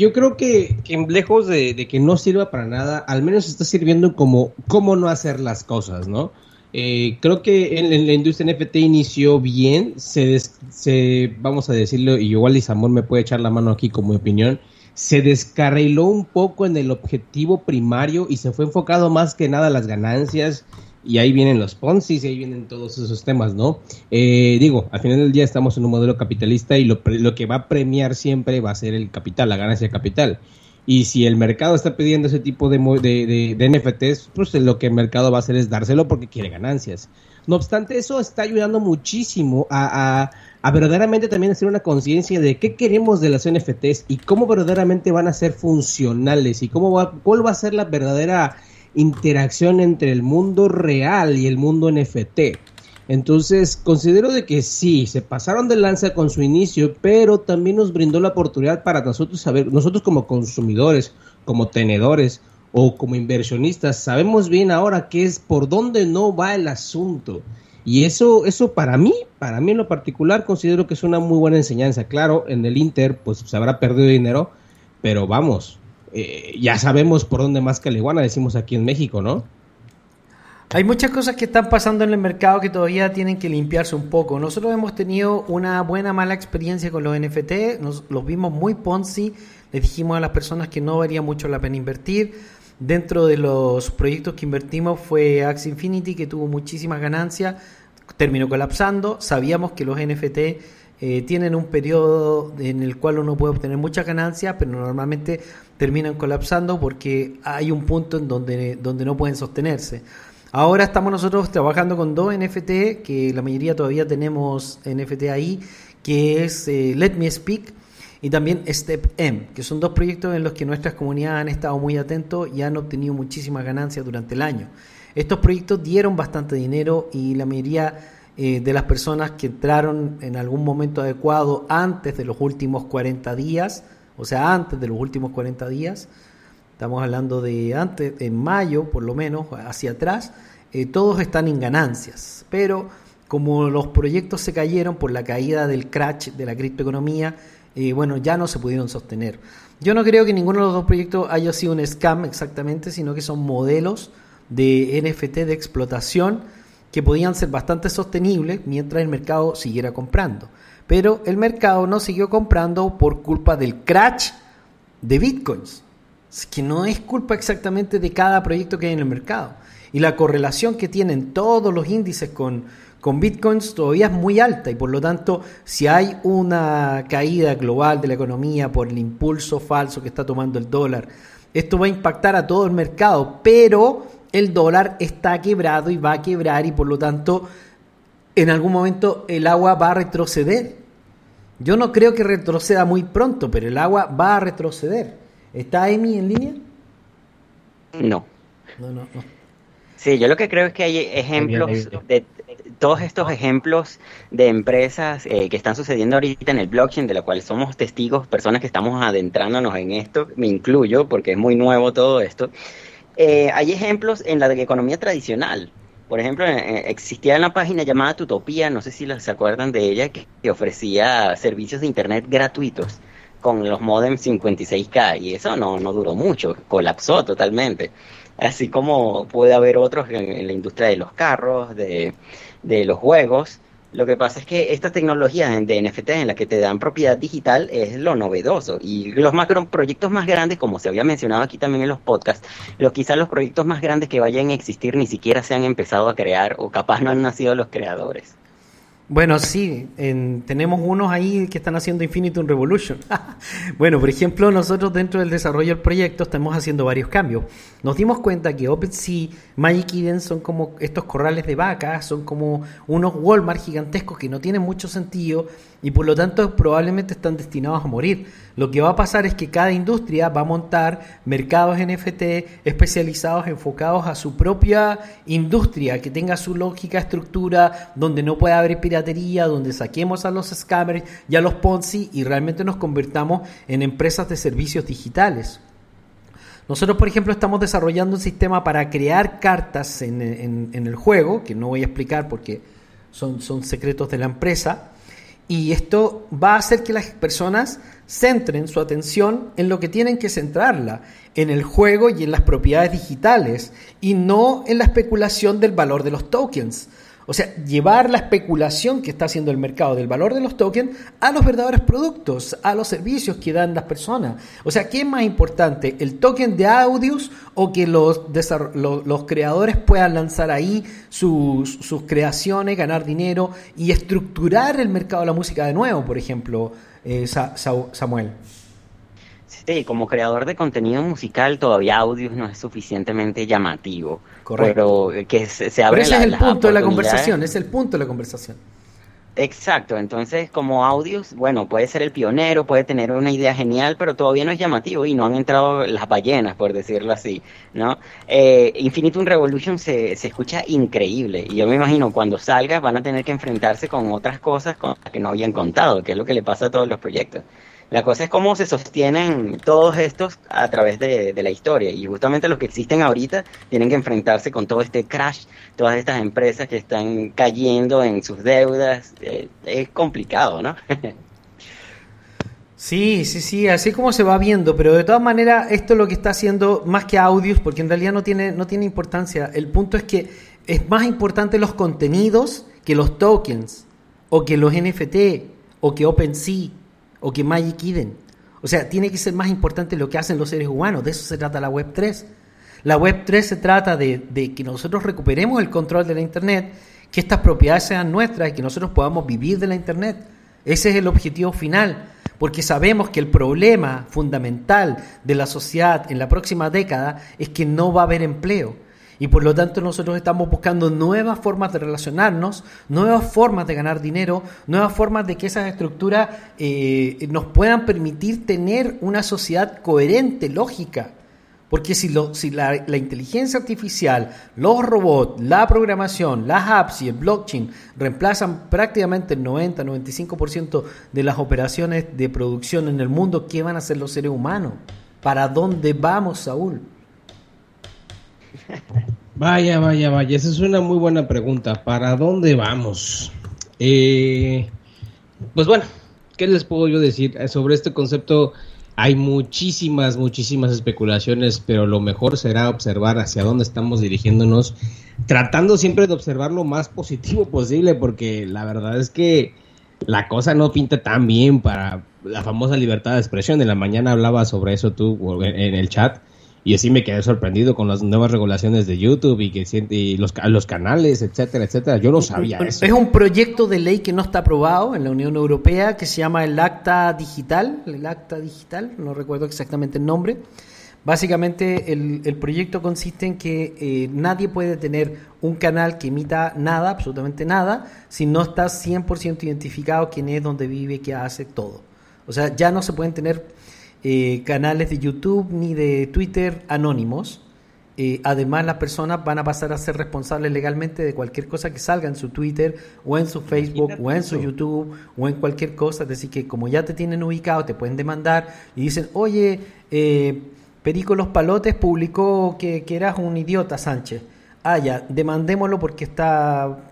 Yo creo que, lejos de, que no sirva para nada, al menos está sirviendo como cómo no hacer las cosas, ¿no? Eh, creo que en, la industria NFT inició bien, se, se, vamos a decirlo, y igual Isamor me puede echar la mano aquí como opinión, se descarriló un poco en el objetivo primario y se fue enfocado más que nada a las ganancias y ahí vienen los Ponzi y ahí vienen todos esos temas, ¿no? Eh, digo, al final del día estamos en un modelo capitalista y lo, lo, que va a premiar siempre va a ser el capital, la ganancia de capital. Y si el mercado está pidiendo ese tipo de, de, de, NFTs, pues lo que el mercado va a hacer es dárselo porque quiere ganancias. No obstante, eso está ayudando muchísimo a, verdaderamente también hacer una conciencia de qué queremos de las NFTs y cómo verdaderamente van a ser funcionales y cómo va, cuál va a ser la verdadera interacción entre el mundo real y el mundo NFT. Entonces, considero de que sí, se pasaron de lanza con su inicio, pero también nos brindó la oportunidad para nosotros saber, nosotros como consumidores, como tenedores o como inversionistas, sabemos bien ahora qué es por dónde no va el asunto. Y eso, eso para mí, para mí en lo particular, considero que es una muy buena enseñanza. Claro, en el Inter, pues se habrá perdido dinero, pero vamos, eh, ya sabemos por dónde más que la iguana, decimos aquí en México, ¿no? Hay muchas cosas que están pasando en el mercado que todavía tienen que limpiarse un poco. Nosotros hemos tenido una buena, mala experiencia con los NFT, nos, los vimos muy Ponzi, les dijimos a las personas que no valía mucho la pena invertir. Dentro de los proyectos que invertimos fue Axie Infinity, que tuvo muchísimas ganancias, terminó colapsando. Sabíamos que los NFT eh, tienen un periodo en el cual uno puede obtener muchas ganancias, pero normalmente terminan colapsando porque hay un punto en donde, donde no pueden sostenerse. Ahora estamos nosotros trabajando con dos NFT, que la mayoría todavía tenemos NFT ahí, que es eh, Let Me Speak y también Step M, que son dos proyectos en los que nuestras comunidades han estado muy atentos y han obtenido muchísimas ganancias durante el año. Estos proyectos dieron bastante dinero y la mayoría eh, de las personas que entraron en algún momento adecuado antes de los últimos 40 días, o sea, antes de los últimos 40 días, estamos hablando de antes, en mayo por lo menos, hacia atrás, eh, todos están en ganancias. Pero como los proyectos se cayeron por la caída del crash de la criptoeconomía, eh, bueno, ya no se pudieron sostener. Yo no creo que ninguno de los dos proyectos haya sido un scam exactamente, sino que son modelos de NFT de explotación que podían ser bastante sostenibles mientras el mercado siguiera comprando. Pero el mercado no siguió comprando por culpa del crash de bitcoins que no es culpa exactamente de cada proyecto que hay en el mercado. Y la correlación que tienen todos los índices con, con bitcoins todavía es muy alta y por lo tanto si hay una caída global de la economía por el impulso falso que está tomando el dólar, esto va a impactar a todo el mercado, pero el dólar está quebrado y va a quebrar y por lo tanto en algún momento el agua va a retroceder. Yo no creo que retroceda muy pronto, pero el agua va a retroceder. ¿Está Amy en línea? No. No, no, no. Sí, yo lo que creo es que hay ejemplos de todos estos ejemplos de empresas eh, que están sucediendo ahorita en el blockchain, de lo cual somos testigos, personas que estamos adentrándonos en esto, me incluyo porque es muy nuevo todo esto. Eh, hay ejemplos en la economía tradicional. Por ejemplo, eh, existía una página llamada Tutopía, no sé si se acuerdan de ella, que ofrecía servicios de Internet gratuitos con los modems 56K y eso no, no duró mucho, colapsó totalmente. Así como puede haber otros en, la industria de los carros, de, de, los juegos. Lo que pasa es que esta tecnología de NFT en la que te dan propiedad digital es lo novedoso y los macro proyectos más grandes, como se había mencionado aquí también en los podcasts, los quizás los proyectos más grandes que vayan a existir ni siquiera se han empezado a crear o capaz no han nacido los creadores. Bueno, sí, tenemos unos ahí que están haciendo Infinitum Revolution. bueno, por ejemplo, nosotros dentro del desarrollo del proyecto estamos haciendo varios cambios. Nos dimos cuenta que OpenSea, Magic Eden son como estos corrales de vacas, son como unos Walmart gigantescos que no tienen mucho sentido y por lo tanto probablemente están destinados a morir. Lo que va a pasar es que cada industria va a montar mercados NFT especializados, enfocados a su propia industria, que tenga su lógica, estructura, donde no pueda haber piratería, donde saquemos a los scammers y a los Ponzi y realmente nos convirtamos en empresas de servicios digitales. Nosotros, por ejemplo, estamos desarrollando un sistema para crear cartas en, el juego, que no voy a explicar porque son, son secretos de la empresa, y esto va a hacer que las personas centren su atención en lo que tienen que centrarla, en el juego y en las propiedades digitales, y no en la especulación del valor de los tokens. O sea, llevar la especulación que está haciendo el mercado del valor de los tokens a los verdaderos productos, a los servicios que dan las personas. O sea, ¿qué es más importante? ¿El token de Audius o que los, los, creadores puedan lanzar ahí sus, sus creaciones, ganar dinero y estructurar el mercado de la música de nuevo, por ejemplo, eh, Samuel? Sí, como creador de contenido musical todavía Audius no es suficientemente llamativo. Correcto. Pero que se, se abre ese es el punto de la conversación, es el punto de la conversación. Exacto, entonces como Audios, bueno, puede ser el pionero, puede tener una idea genial, pero todavía no es llamativo y no han entrado las ballenas, por decirlo así, ¿no? Eh, Infinitum Revolution se, se escucha increíble y yo me imagino cuando salga van a tener que enfrentarse con otras cosas con las que no habían contado, que es lo que le pasa a todos los proyectos. La cosa es cómo se sostienen todos estos a través de, de, la historia. Y justamente los que existen ahorita tienen que enfrentarse con todo este crash, todas estas empresas que están cayendo en sus deudas. Eh, es complicado, ¿no? Sí, sí, sí, así como se va viendo, pero de todas maneras esto es lo que está haciendo más que audios, porque en realidad no tiene, no tiene importancia. El punto es que es más importante los contenidos que los tokens, o que los NFT, o que OpenSea o que Magic Eden. O sea, tiene que ser más importante lo que hacen los seres humanos. De eso se trata la Web 3. La Web 3 se trata de, de, que nosotros recuperemos el control de la Internet, que estas propiedades sean nuestras y que nosotros podamos vivir de la Internet. Ese es el objetivo final, porque sabemos que el problema fundamental de la sociedad en la próxima década es que no va a haber empleo. Y por lo tanto nosotros estamos buscando nuevas formas de relacionarnos, nuevas formas de ganar dinero, nuevas formas de que esas estructuras eh, nos puedan permitir tener una sociedad coherente, lógica. Porque si, la, la, inteligencia artificial, los robots, la programación, las apps y el blockchain reemplazan prácticamente el 90-95% de las operaciones de producción en el mundo, ¿qué van a hacer los seres humanos? ¿Para dónde vamos, Saúl? Vaya, vaya, vaya, esa es una muy buena pregunta. ¿Para dónde vamos? Eh, pues bueno, ¿qué les puedo yo decir sobre este concepto? Hay muchísimas, muchísimas especulaciones, pero lo mejor será observar hacia dónde estamos dirigiéndonos, tratando siempre de observar lo más positivo posible, porque la verdad es que la cosa no pinta tan bien para la famosa libertad de expresión. En la mañana hablaba sobre eso tú en el chat y así me quedé sorprendido con las nuevas regulaciones de YouTube y que y los, los canales, etcétera, etcétera. Yo no sabía eso. Es un proyecto de ley que no está aprobado en la Unión Europea que se llama el Acta Digital, el Acta Digital, no recuerdo exactamente el nombre. Básicamente el, el proyecto consiste en que eh, nadie puede tener un canal que emita nada, absolutamente nada, si no está 100% identificado quién es, dónde vive, qué hace, todo. O sea, ya no se pueden tener eh, canales de YouTube ni de Twitter anónimos. Eh, además, las personas van a pasar a ser responsables legalmente de cualquier cosa que salga en su Twitter o en su Facebook o en su YouTube o en cualquier cosa. Es decir, que como ya te tienen ubicado, te pueden demandar y dicen, oye, eh, Perico Los Palotes publicó que, que eras un idiota, Sánchez. Ah, ya, demandémoslo porque está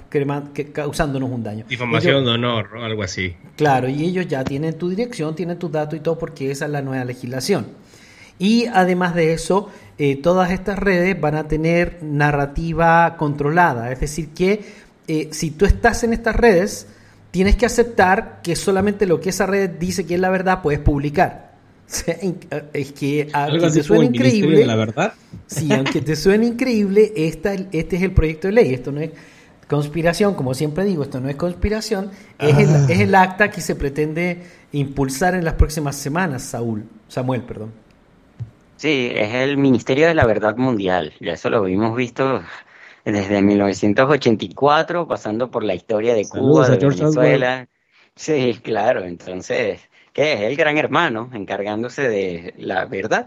causándonos un daño. Difamación de honor o algo así. Claro, y ellos ya tienen tu dirección, tienen tus datos y todo porque esa es la nueva legislación. Y además de eso, eh, todas estas redes van a tener narrativa controlada, es decir, que eh, si tú estás en estas redes, tienes que aceptar que solamente lo que esa red dice que es la verdad puedes publicar. Es que aunque te suene increíble, la verdad. Sí, aunque te suene increíble, esta, este es el proyecto de ley. Esto no es conspiración, como siempre digo, esto no es conspiración, es, el, Ah. es el acta que se pretende impulsar en las próximas semanas, Saúl, Samuel, perdón. Sí, es el Ministerio de la Verdad Mundial. Ya eso lo hemos visto desde 1984, pasando por la historia de Cuba, de Venezuela. Sí, claro. Entonces, ¿qué es? El gran hermano encargándose de la verdad.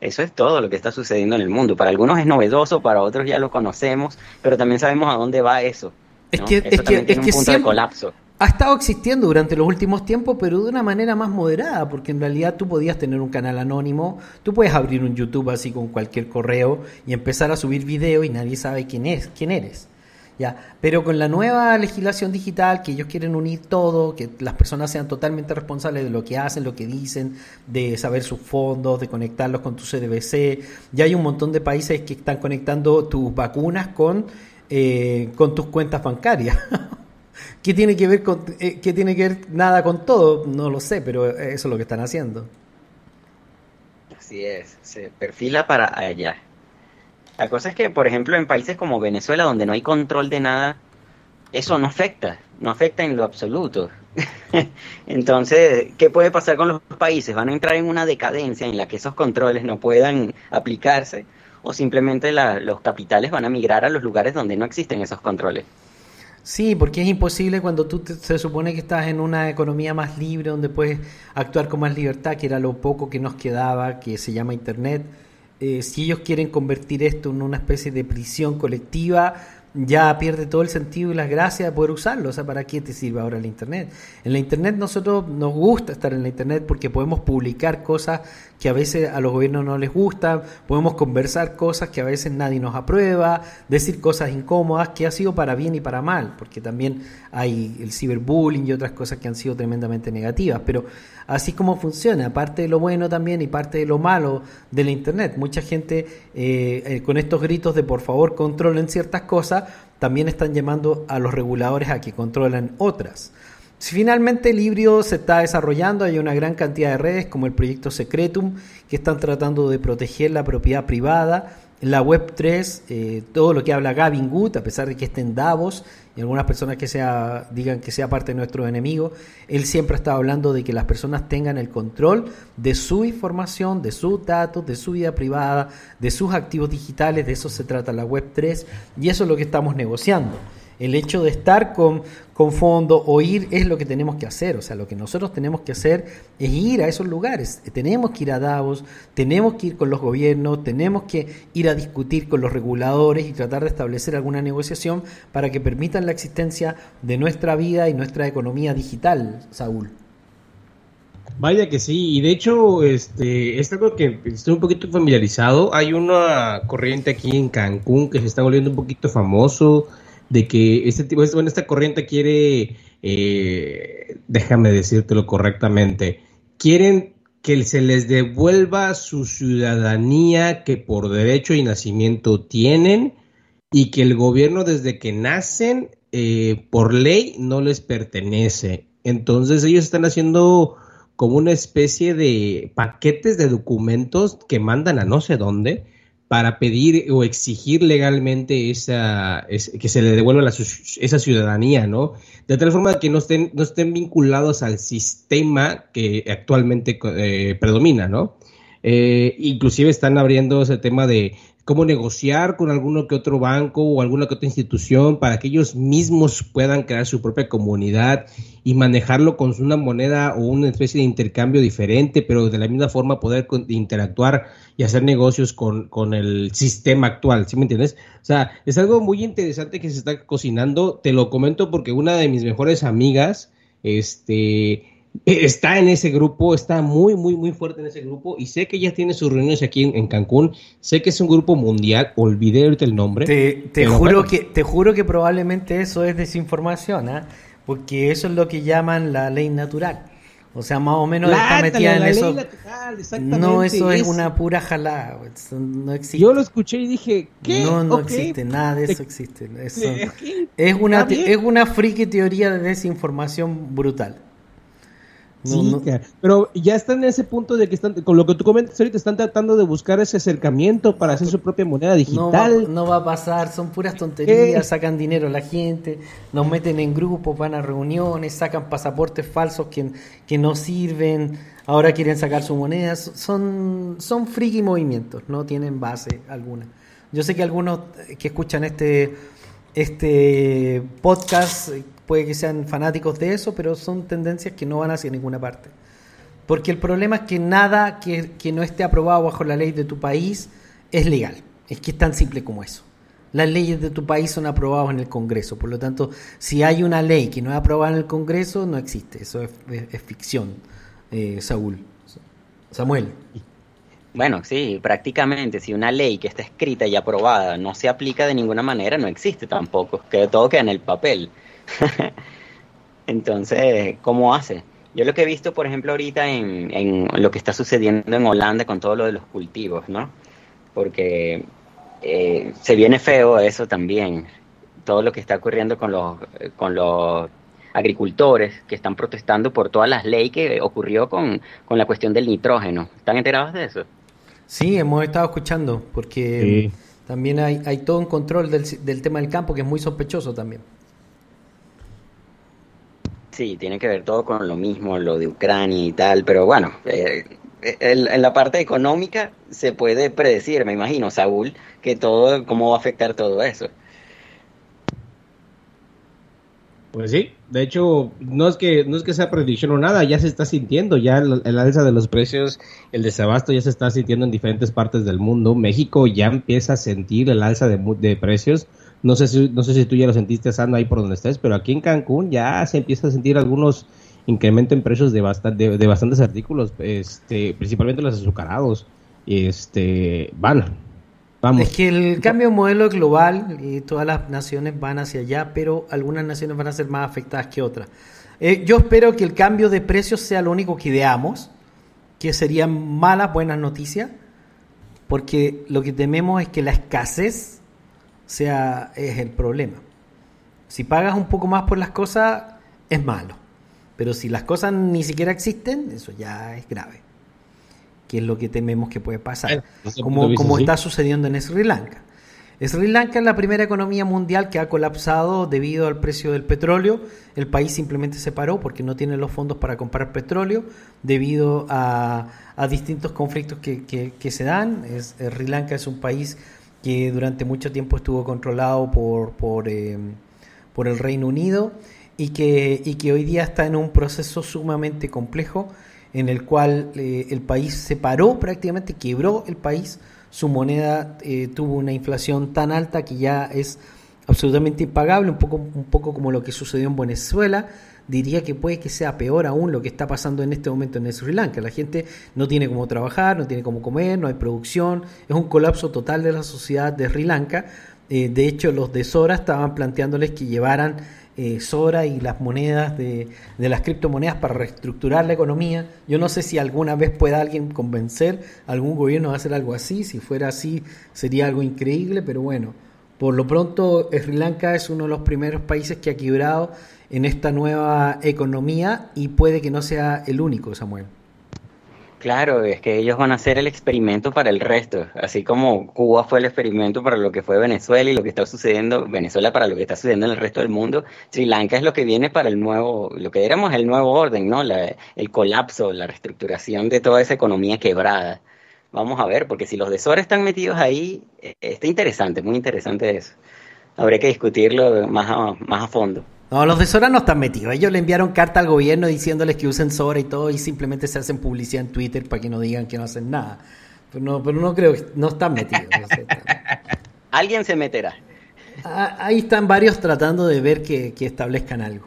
Eso es todo lo que está sucediendo en el mundo. Para algunos es novedoso, para otros ya lo conocemos, pero también sabemos a dónde va eso. Es que- eso es que- es un punto siempre- de colapso. Ha estado existiendo durante los últimos tiempos, pero de una manera más moderada, porque en realidad tú podías tener un canal anónimo, tú puedes abrir un YouTube así con cualquier correo y empezar a subir video y nadie sabe quién es, quién eres. Ya, pero con la nueva legislación digital que ellos quieren unir todo, que las personas sean totalmente responsables de lo que hacen, lo que dicen, de saber sus fondos, de conectarlos con tu CDBC. Ya hay un montón de países que están conectando tus vacunas con, eh, con tus cuentas bancarias. ¿Qué tiene que ver con eh, tiene que ver nada con todo? No lo sé, pero eso es lo que están haciendo. Así es, se perfila para allá. La cosa es que, por ejemplo, en países como Venezuela, donde no hay control de nada, eso no afecta, no afecta en lo absoluto. Entonces, ¿qué puede pasar con los países? ¿Van a entrar en una decadencia en la que esos controles no puedan aplicarse? ¿O simplemente los capitales van a migrar a los lugares donde no existen esos controles? Sí, porque es imposible cuando tú te- se supone que estás en una economía más libre, donde puedes actuar con más libertad, que era lo poco que nos quedaba, que se llama Internet. Eh, si ellos quieren convertir esto en una especie de prisión colectiva, ya pierde todo el sentido y las gracias de poder usarlo. O sea, ¿para qué te sirve ahora el Internet? En la Internet nosotros nos gusta estar en la Internet porque podemos publicar cosas que a veces a los gobiernos no les gustan, podemos conversar cosas que a veces nadie nos aprueba, decir cosas incómodas que ha sido para bien y para mal, porque también hay el ciberbullying y otras cosas que han sido tremendamente negativas, pero así como funciona, parte de lo bueno también y parte de lo malo de la Internet. Mucha gente eh, eh, con estos gritos de por favor controlen ciertas cosas, también están llamando a los reguladores a que controlen otras. Si finalmente el híbrido se está desarrollando, hay una gran cantidad de redes como el proyecto Secretum que están tratando de proteger la propiedad privada. La Web 3, eh, todo lo que habla Gavin Good, a pesar de que esté en Davos y algunas personas que sea, digan que sea parte de nuestro enemigo, él siempre está hablando de que las personas tengan el control de su información, de sus datos, de su vida privada, de sus activos digitales, de eso se trata la Web 3 y eso es lo que estamos negociando. El hecho de estar con, con fondo o ir es lo que tenemos que hacer. O sea, lo que nosotros tenemos que hacer es ir a esos lugares. Tenemos que ir a Davos, tenemos que ir con los gobiernos, tenemos que ir a discutir con los reguladores y tratar de establecer alguna negociación para que permitan la existencia de nuestra vida y nuestra economía digital, Saúl. Vaya que sí, y de hecho, este, es algo que estoy un poquito familiarizado. Hay una corriente aquí en Cancún que se está volviendo un poquito famoso, de que este tipo, bueno, esta corriente quiere, eh, déjame decírtelo correctamente, quieren que se les devuelva su ciudadanía que por derecho y nacimiento tienen y que el gobierno desde que nacen eh, por ley no les pertenece. Entonces ellos están haciendo como una especie de paquetes de documentos que mandan a no sé dónde para pedir o exigir legalmente esa, es, que se le devuelva la, esa ciudadanía, ¿no? De tal forma que no estén, no estén vinculados al sistema que actualmente eh, predomina, ¿no? Eh, inclusive están abriendo ese tema de cómo negociar con alguno que otro banco o alguna que otra institución para que ellos mismos puedan crear su propia comunidad y manejarlo con una moneda o una especie de intercambio diferente, pero de la misma forma poder interactuar y hacer negocios con, con el sistema actual, ¿sí me entiendes? O sea, es algo muy interesante que se está cocinando, te lo comento porque una de mis mejores amigas, este, está en ese grupo, está muy, muy, muy fuerte en ese grupo y sé que ya tiene sus reuniones aquí en, en Cancún. Sé que es un grupo mundial, olvidé ahorita el nombre. Te, te juro, bueno. que, te juro que probablemente eso es desinformación, ¿eh? porque eso es lo que llaman la ley natural. O sea, más o menos Látale, está metida en eso. natural, no, eso es, es, una pura jalada. No existe. Yo lo escuché y dije, ¿qué? No, no okay. existe, nada de eso existe. Eso es, una, es una friki teoría de desinformación brutal. No, sí, no. pero ya están en ese punto de que están, con lo que tú comentas ahorita, están tratando de buscar ese acercamiento para hacer su propia moneda digital. No va, no va a pasar, son puras tonterías, ¿Qué? sacan dinero a la gente, nos meten en grupos, van a reuniones, sacan pasaportes falsos que, que no sirven, ahora quieren sacar su moneda, son, son friki movimientos, no tienen base alguna. Yo sé que algunos que escuchan este, este podcast puede que sean fanáticos de eso, pero son tendencias que no van hacia ninguna parte. Porque el problema es que nada que, no esté aprobado bajo la ley de tu país es legal. Es que es tan simple como eso. Las leyes de tu país son aprobadas en el Congreso. Por lo tanto, si hay una ley que no es aprobada en el Congreso, no existe. Eso es, es, es ficción, eh, Saúl. Samuel. Bueno, sí, prácticamente si una ley que está escrita y aprobada no se aplica de ninguna manera, no existe tampoco. Que todo queda en el papel. Entonces, ¿cómo hace? Yo lo que he visto, por ejemplo, ahorita en, en, lo que está sucediendo en Holanda con todo lo de los cultivos, ¿no? Porque eh, se viene feo eso también, todo lo que está ocurriendo con los, con los agricultores que están protestando por todas las leyes que ocurrió con, con la cuestión del nitrógeno. ¿Están enterados de eso? Sí, hemos estado escuchando, porque sí. también hay, hay todo un control del, del tema del campo que es muy sospechoso también. Sí, tiene que ver todo con lo mismo, lo de Ucrania y tal, pero bueno, eh, en, en, la parte económica se puede predecir, me imagino, Saúl, que todo, cómo va a afectar todo eso. Pues sí, de hecho, no es que no es que sea predicción o nada, ya se está sintiendo, ya el, el, alza de los precios, el desabasto ya se está sintiendo en diferentes partes del mundo. México ya empieza a sentir el alza de, de precios. No sé si no sé si tú ya lo sentiste, Sando, ahí por donde estés, pero aquí en Cancún ya se empieza a sentir algunos incrementos en precios de, bastante, de, bastantes artículos, este, principalmente los azucarados. Este, van, Vamos. Es que el cambio de modelo global y todas las naciones van hacia allá, pero algunas naciones van a ser más afectadas que otras. Eh, yo espero que el cambio de precios sea lo único que ideamos, que serían malas, buenas noticias, porque lo que tememos es que la escasez sea es el problema. Si pagas un poco más por las cosas, es malo. Pero si las cosas ni siquiera existen, eso ya es grave que es lo que tememos que puede pasar, como, como está sucediendo en Sri Lanka. Sri Lanka es la primera economía mundial que ha colapsado debido al precio del petróleo. El país simplemente se paró porque no tiene los fondos para comprar petróleo debido a, distintos conflictos que, se dan. Sri Lanka es un país que durante mucho tiempo estuvo controlado por, por, eh, por el Reino Unido y que, y que hoy día está en un proceso sumamente complejo en el cual eh, el país se paró prácticamente, quebró el país, su moneda eh, tuvo una inflación tan alta que ya es absolutamente impagable, un poco, un poco como lo que sucedió en Venezuela, diría que puede que sea peor aún lo que está pasando en este momento en Sri Lanka. La gente no tiene cómo trabajar, no tiene cómo comer, no hay producción, es un colapso total de la sociedad de Sri Lanka. Eh, de hecho, los de Sora estaban planteándoles que llevaran eh, Sora y las monedas de, las criptomonedas para reestructurar la economía. Yo no sé si alguna vez pueda alguien convencer a algún gobierno a hacer algo así. Si fuera así, sería algo increíble, pero bueno, por lo pronto Sri Lanka es uno de los primeros países que ha quebrado en esta nueva economía y puede que no sea el único, Samuel. Claro, es que ellos van a hacer el experimento para el resto, así como Cuba fue el experimento para lo que fue Venezuela y lo que está sucediendo, Venezuela para lo que está sucediendo en el resto del mundo, Sri Lanka es lo que viene para el nuevo, lo que éramos el nuevo orden, ¿no? el colapso, la reestructuración de toda esa economía quebrada. Vamos a ver, porque si los de Sora están metidos ahí, eh, está interesante, muy interesante eso. Habría que discutirlo más más a fondo. No, los de Sora no están metidos. Ellos le enviaron carta al gobierno diciéndoles que usen Sora y todo y simplemente se hacen publicidad en Twitter para que no digan que no hacen nada. Pero no, pero no creo que no están metidos. Alguien se meterá. Ah, ahí están varios tratando de ver que, establezcan algo.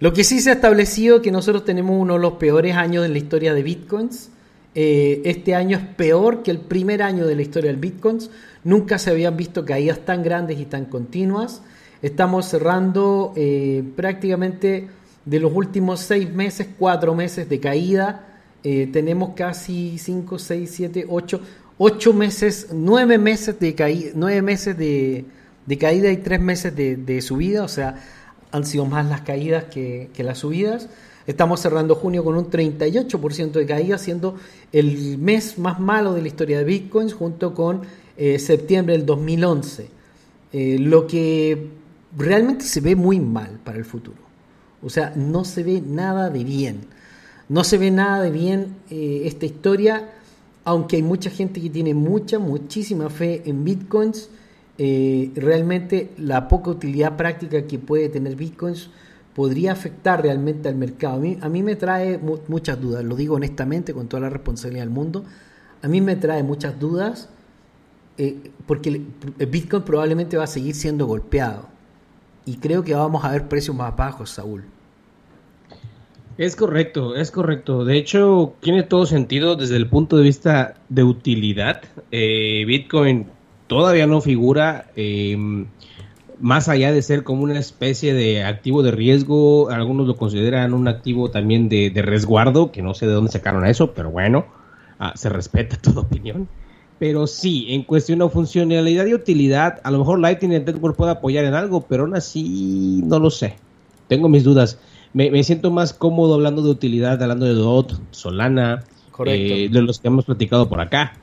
Lo que sí se ha establecido es que nosotros tenemos uno de los peores años en la historia de bitcoins. Eh, este año es peor que el primer año de la historia del bitcoins. Nunca se habían visto caídas tan grandes y tan continuas. Estamos cerrando eh, prácticamente de los últimos seis meses, cuatro meses de caída. Eh, tenemos casi cinco, seis, siete, ocho, ocho meses, nueve meses de caída, nueve meses de, caída y tres meses de, subida. O sea, han sido más las caídas que, las subidas. Estamos cerrando junio con un 38% de caída, siendo el mes más malo de la historia de Bitcoins, junto con eh, septiembre del 2011. lo que realmente se ve muy mal para el futuro. O sea, no se ve nada de bien. No se ve nada de bien eh, esta historia, aunque hay mucha gente que tiene mucha, muchísima fe en bitcoins. Eh, realmente la poca utilidad práctica que puede tener bitcoins podría afectar realmente al mercado. A mí, me trae muchas dudas, lo digo honestamente, con toda la responsabilidad del mundo. A mí me trae muchas dudas eh, porque el Bitcoin probablemente va a seguir siendo golpeado y creo que vamos a ver precios más bajos, Saúl. Es correcto, es correcto. De hecho, tiene todo sentido desde el punto de vista de utilidad. Eh, Bitcoin todavía no figura em, más allá de ser como una especie de activo de riesgo. Algunos lo consideran un activo también de, resguardo, que no sé de dónde sacaron eso, pero bueno, ah, se respeta toda opinión. Pero sí, en cuestión de funcionalidad y utilidad, a lo mejor Lightning Network puede apoyar en algo, pero aún así no lo sé. Tengo mis dudas. Me, siento más cómodo hablando de utilidad, hablando de DOT, Solana, eh, de los que hemos platicado por acá.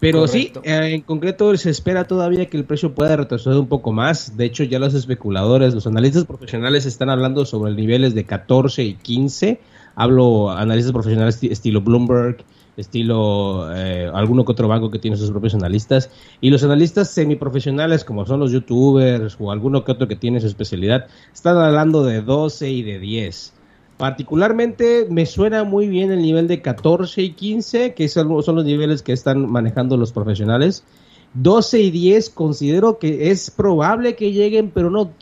Pero sí, eh, en concreto se espera todavía que el precio pueda retroceder un poco más. De hecho, ya los especuladores, los analistas profesionales están hablando sobre niveles de 14 y 15. Hablo analistas profesionales estilo Bloomberg, estilo eh, alguno que otro banco que tiene sus propios analistas. Y los analistas semiprofesionales, como son los youtubers o alguno que otro que tiene su especialidad, están hablando de 12 y de 10. Particularmente me suena muy bien el nivel de 14 y 15, que son, los niveles que están manejando los profesionales. 12 y 10 considero que es probable que lleguen, pero no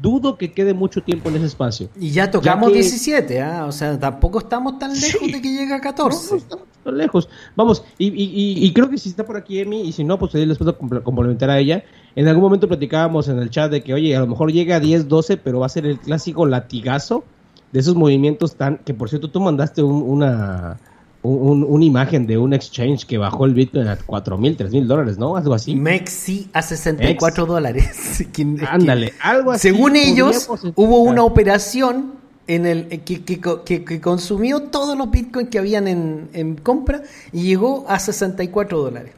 dudo que quede mucho tiempo en ese espacio. Y ya tocamos 17, ¿ah? o sea, tampoco estamos tan lejos de que llegue a 14. No, estamos tan lejos. Vamos, y, y, y, creo que si está por aquí Emi, y si no, pues ahí les puedo complementar a ella. En algún momento platicábamos en el chat de que, oye, a lo mejor llega a 10, 12, pero va a ser el clásico latigazo de esos movimientos tan... Que por cierto, tú mandaste una un, una imagen de un exchange que bajó el Bitcoin a 4 mil, 3 mil dólares, ¿no? Algo así. Mexi a 64 dólares. Ándale, algo así. Según ellos, hubo una operación en el que, que, que, consumió todos los Bitcoins que habían en, en compra y llegó a 64 dólares.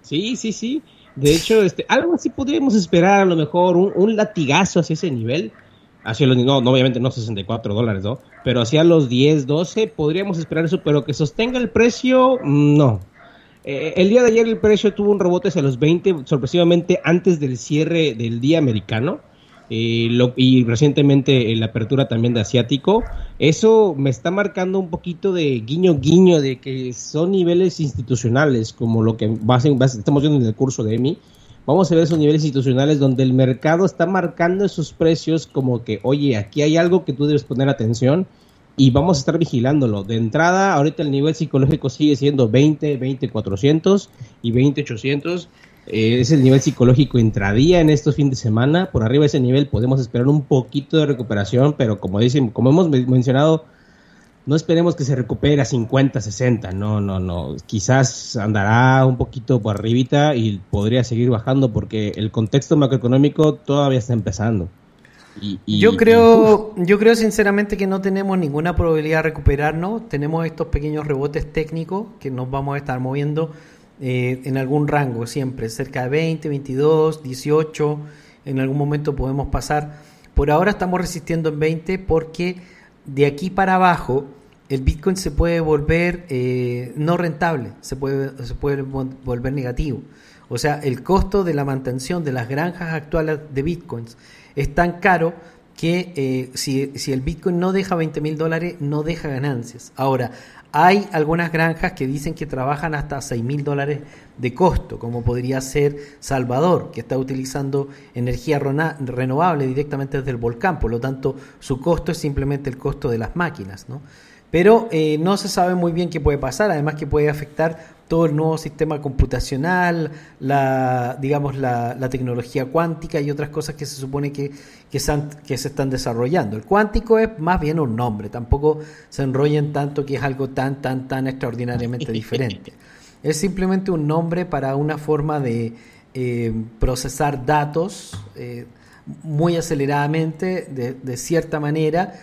Sí, sí, sí. De hecho, este, algo así podríamos esperar, a lo mejor, un, latigazo hacia ese nivel hacia los, no, obviamente no 64 dólares, ¿no? Pero hacia los 10, 12 podríamos esperar eso, pero que sostenga el precio, no. Eh, el día de ayer el precio tuvo un rebote hacia los 20, sorpresivamente antes del cierre del día americano. Eh, y recientemente la apertura también de asiático, eso me está marcando un poquito de guiño guiño de que son niveles institucionales, como lo que estamos viendo en el curso de EMI, vamos a ver esos niveles institucionales donde el mercado está marcando esos precios como que, oye, aquí hay algo que tú debes poner atención y vamos a estar vigilándolo. De entrada, ahorita el nivel psicológico sigue siendo 20, 20, 400 y 20, 800. Eh, es el nivel psicológico intradía en estos fines de semana. Por arriba de ese nivel podemos esperar un poquito de recuperación, pero como dicen, como hemos mencionado, no esperemos que se recupere a 50, 60, no, no, no. Quizás andará un poquito por arribita y podría seguir bajando porque el contexto macroeconómico todavía está empezando. Y, yo creo, yo creo sinceramente que no tenemos ninguna probabilidad de recuperarnos. Tenemos estos pequeños rebotes técnicos que nos vamos a estar moviendo eh, en algún rango siempre, cerca de 20, 22, 18. En algún momento podemos pasar. Por ahora estamos resistiendo en 20 porque de aquí para abajo el Bitcoin se puede volver eh, no rentable, se puede, se puede volver negativo. O sea, el costo de la mantención de las granjas actuales de Bitcoins es tan caro que eh, si, si, el Bitcoin no deja 20 mil dólares, no deja ganancias. Ahora, hay algunas granjas que dicen que trabajan hasta 6 mil dólares de costo, como podría ser Salvador, que está utilizando energía renovable directamente desde el volcán, por lo tanto su costo es simplemente el costo de las máquinas. ¿no? Pero eh, no se sabe muy bien qué puede pasar, además que puede afectar todo el nuevo sistema computacional, la, digamos, la, tecnología cuántica y otras cosas que se supone que, que, se que se están desarrollando. El cuántico es más bien un nombre, tampoco se enrollen tanto que es algo tan, tan, tan extraordinariamente diferente. Es simplemente un nombre para una forma de eh, procesar datos eh, muy aceleradamente, de, de cierta manera,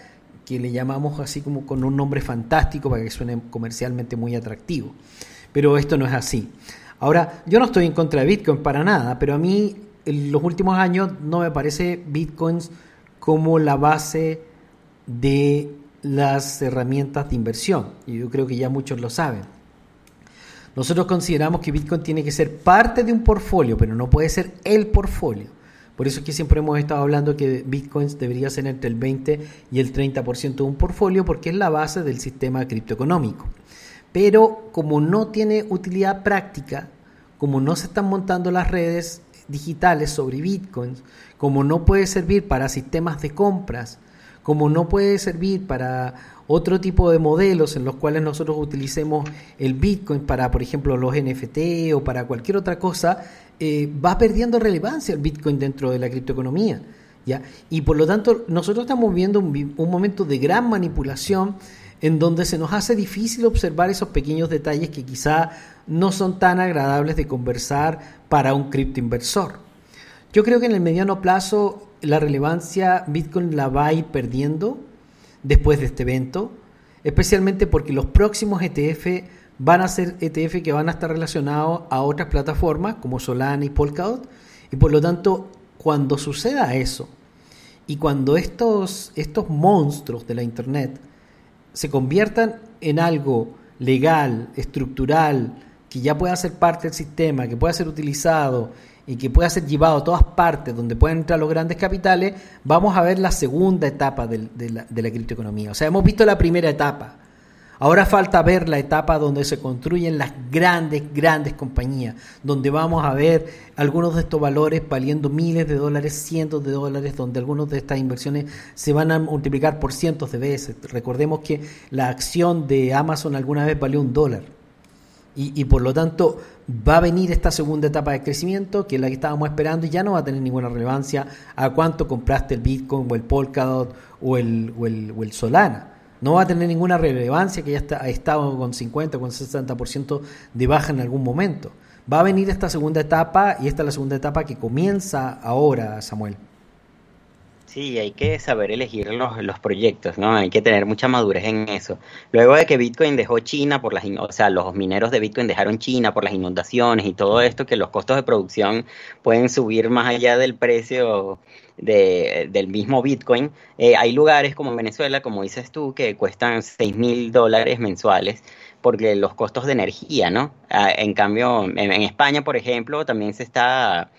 que le llamamos así como con un nombre fantástico para que suene comercialmente muy atractivo. Pero esto no es así. Ahora, yo no estoy en contra de Bitcoin para nada, pero a mí en los últimos años no me parece Bitcoins como la base de las herramientas de inversión. Y yo creo que ya muchos lo saben. Nosotros consideramos que Bitcoin tiene que ser parte de un portfolio, pero no puede ser el portfolio. Por eso es que siempre hemos estado hablando que Bitcoins debería ser entre el 20 y el 30% de un portfolio porque es la base del sistema criptoeconómico. Pero como no tiene utilidad práctica, como no se están montando las redes digitales sobre Bitcoins, como no puede servir para sistemas de compras, como no puede servir para otro tipo de modelos en los cuales nosotros utilicemos el Bitcoin para, por ejemplo, los NFT o para cualquier otra cosa, eh, va perdiendo relevancia el Bitcoin dentro de la criptoeconomía. ¿ya? Y por lo tanto, nosotros estamos viendo un, un momento de gran manipulación en donde se nos hace difícil observar esos pequeños detalles que quizá no son tan agradables de conversar para un criptoinversor. Yo creo que en el mediano plazo la relevancia Bitcoin la va a ir perdiendo después de este evento, especialmente porque los próximos ETF van a ser ETF que van a estar relacionados a otras plataformas como Solana y Polkadot y por lo tanto cuando suceda eso y cuando estos, estos monstruos de la internet se conviertan en algo legal, estructural, que ya pueda ser parte del sistema, que pueda ser utilizado y que pueda ser llevado a todas partes donde pueden entrar los grandes capitales, vamos a ver la segunda etapa de, la, de la criptoeconomía. O sea, hemos visto la primera etapa. Ahora falta ver la etapa donde se construyen las grandes, grandes compañías, donde vamos a ver algunos de estos valores valiendo miles de dólares, cientos de dólares, donde algunos de estas inversiones se van a multiplicar por cientos de veces. Recordemos que la acción de Amazon alguna vez valió un dólar. Y, y, por lo tanto va a venir esta segunda etapa de crecimiento, que es la que estábamos esperando, y ya no va a tener ninguna relevancia a cuánto compraste el Bitcoin o el Polkadot o el, o el, o el Solana. No va a tener ninguna relevancia que ya está, ha estado con 50, con 60% de baja en algún momento. Va a venir esta segunda etapa y esta es la segunda etapa que comienza ahora, Samuel. Sí, hay que saber elegir los, los, proyectos, ¿no? Hay que tener mucha madurez en eso. Luego de que Bitcoin dejó China por las, o sea, los mineros de Bitcoin dejaron China por las inundaciones y todo esto, que los costos de producción pueden subir más allá del precio de, del mismo Bitcoin. Eh, hay lugares como Venezuela, como dices tú, que cuestan 6 mil dólares mensuales porque los costos de energía, ¿no? Ah, en cambio, en, en España, por ejemplo, también se está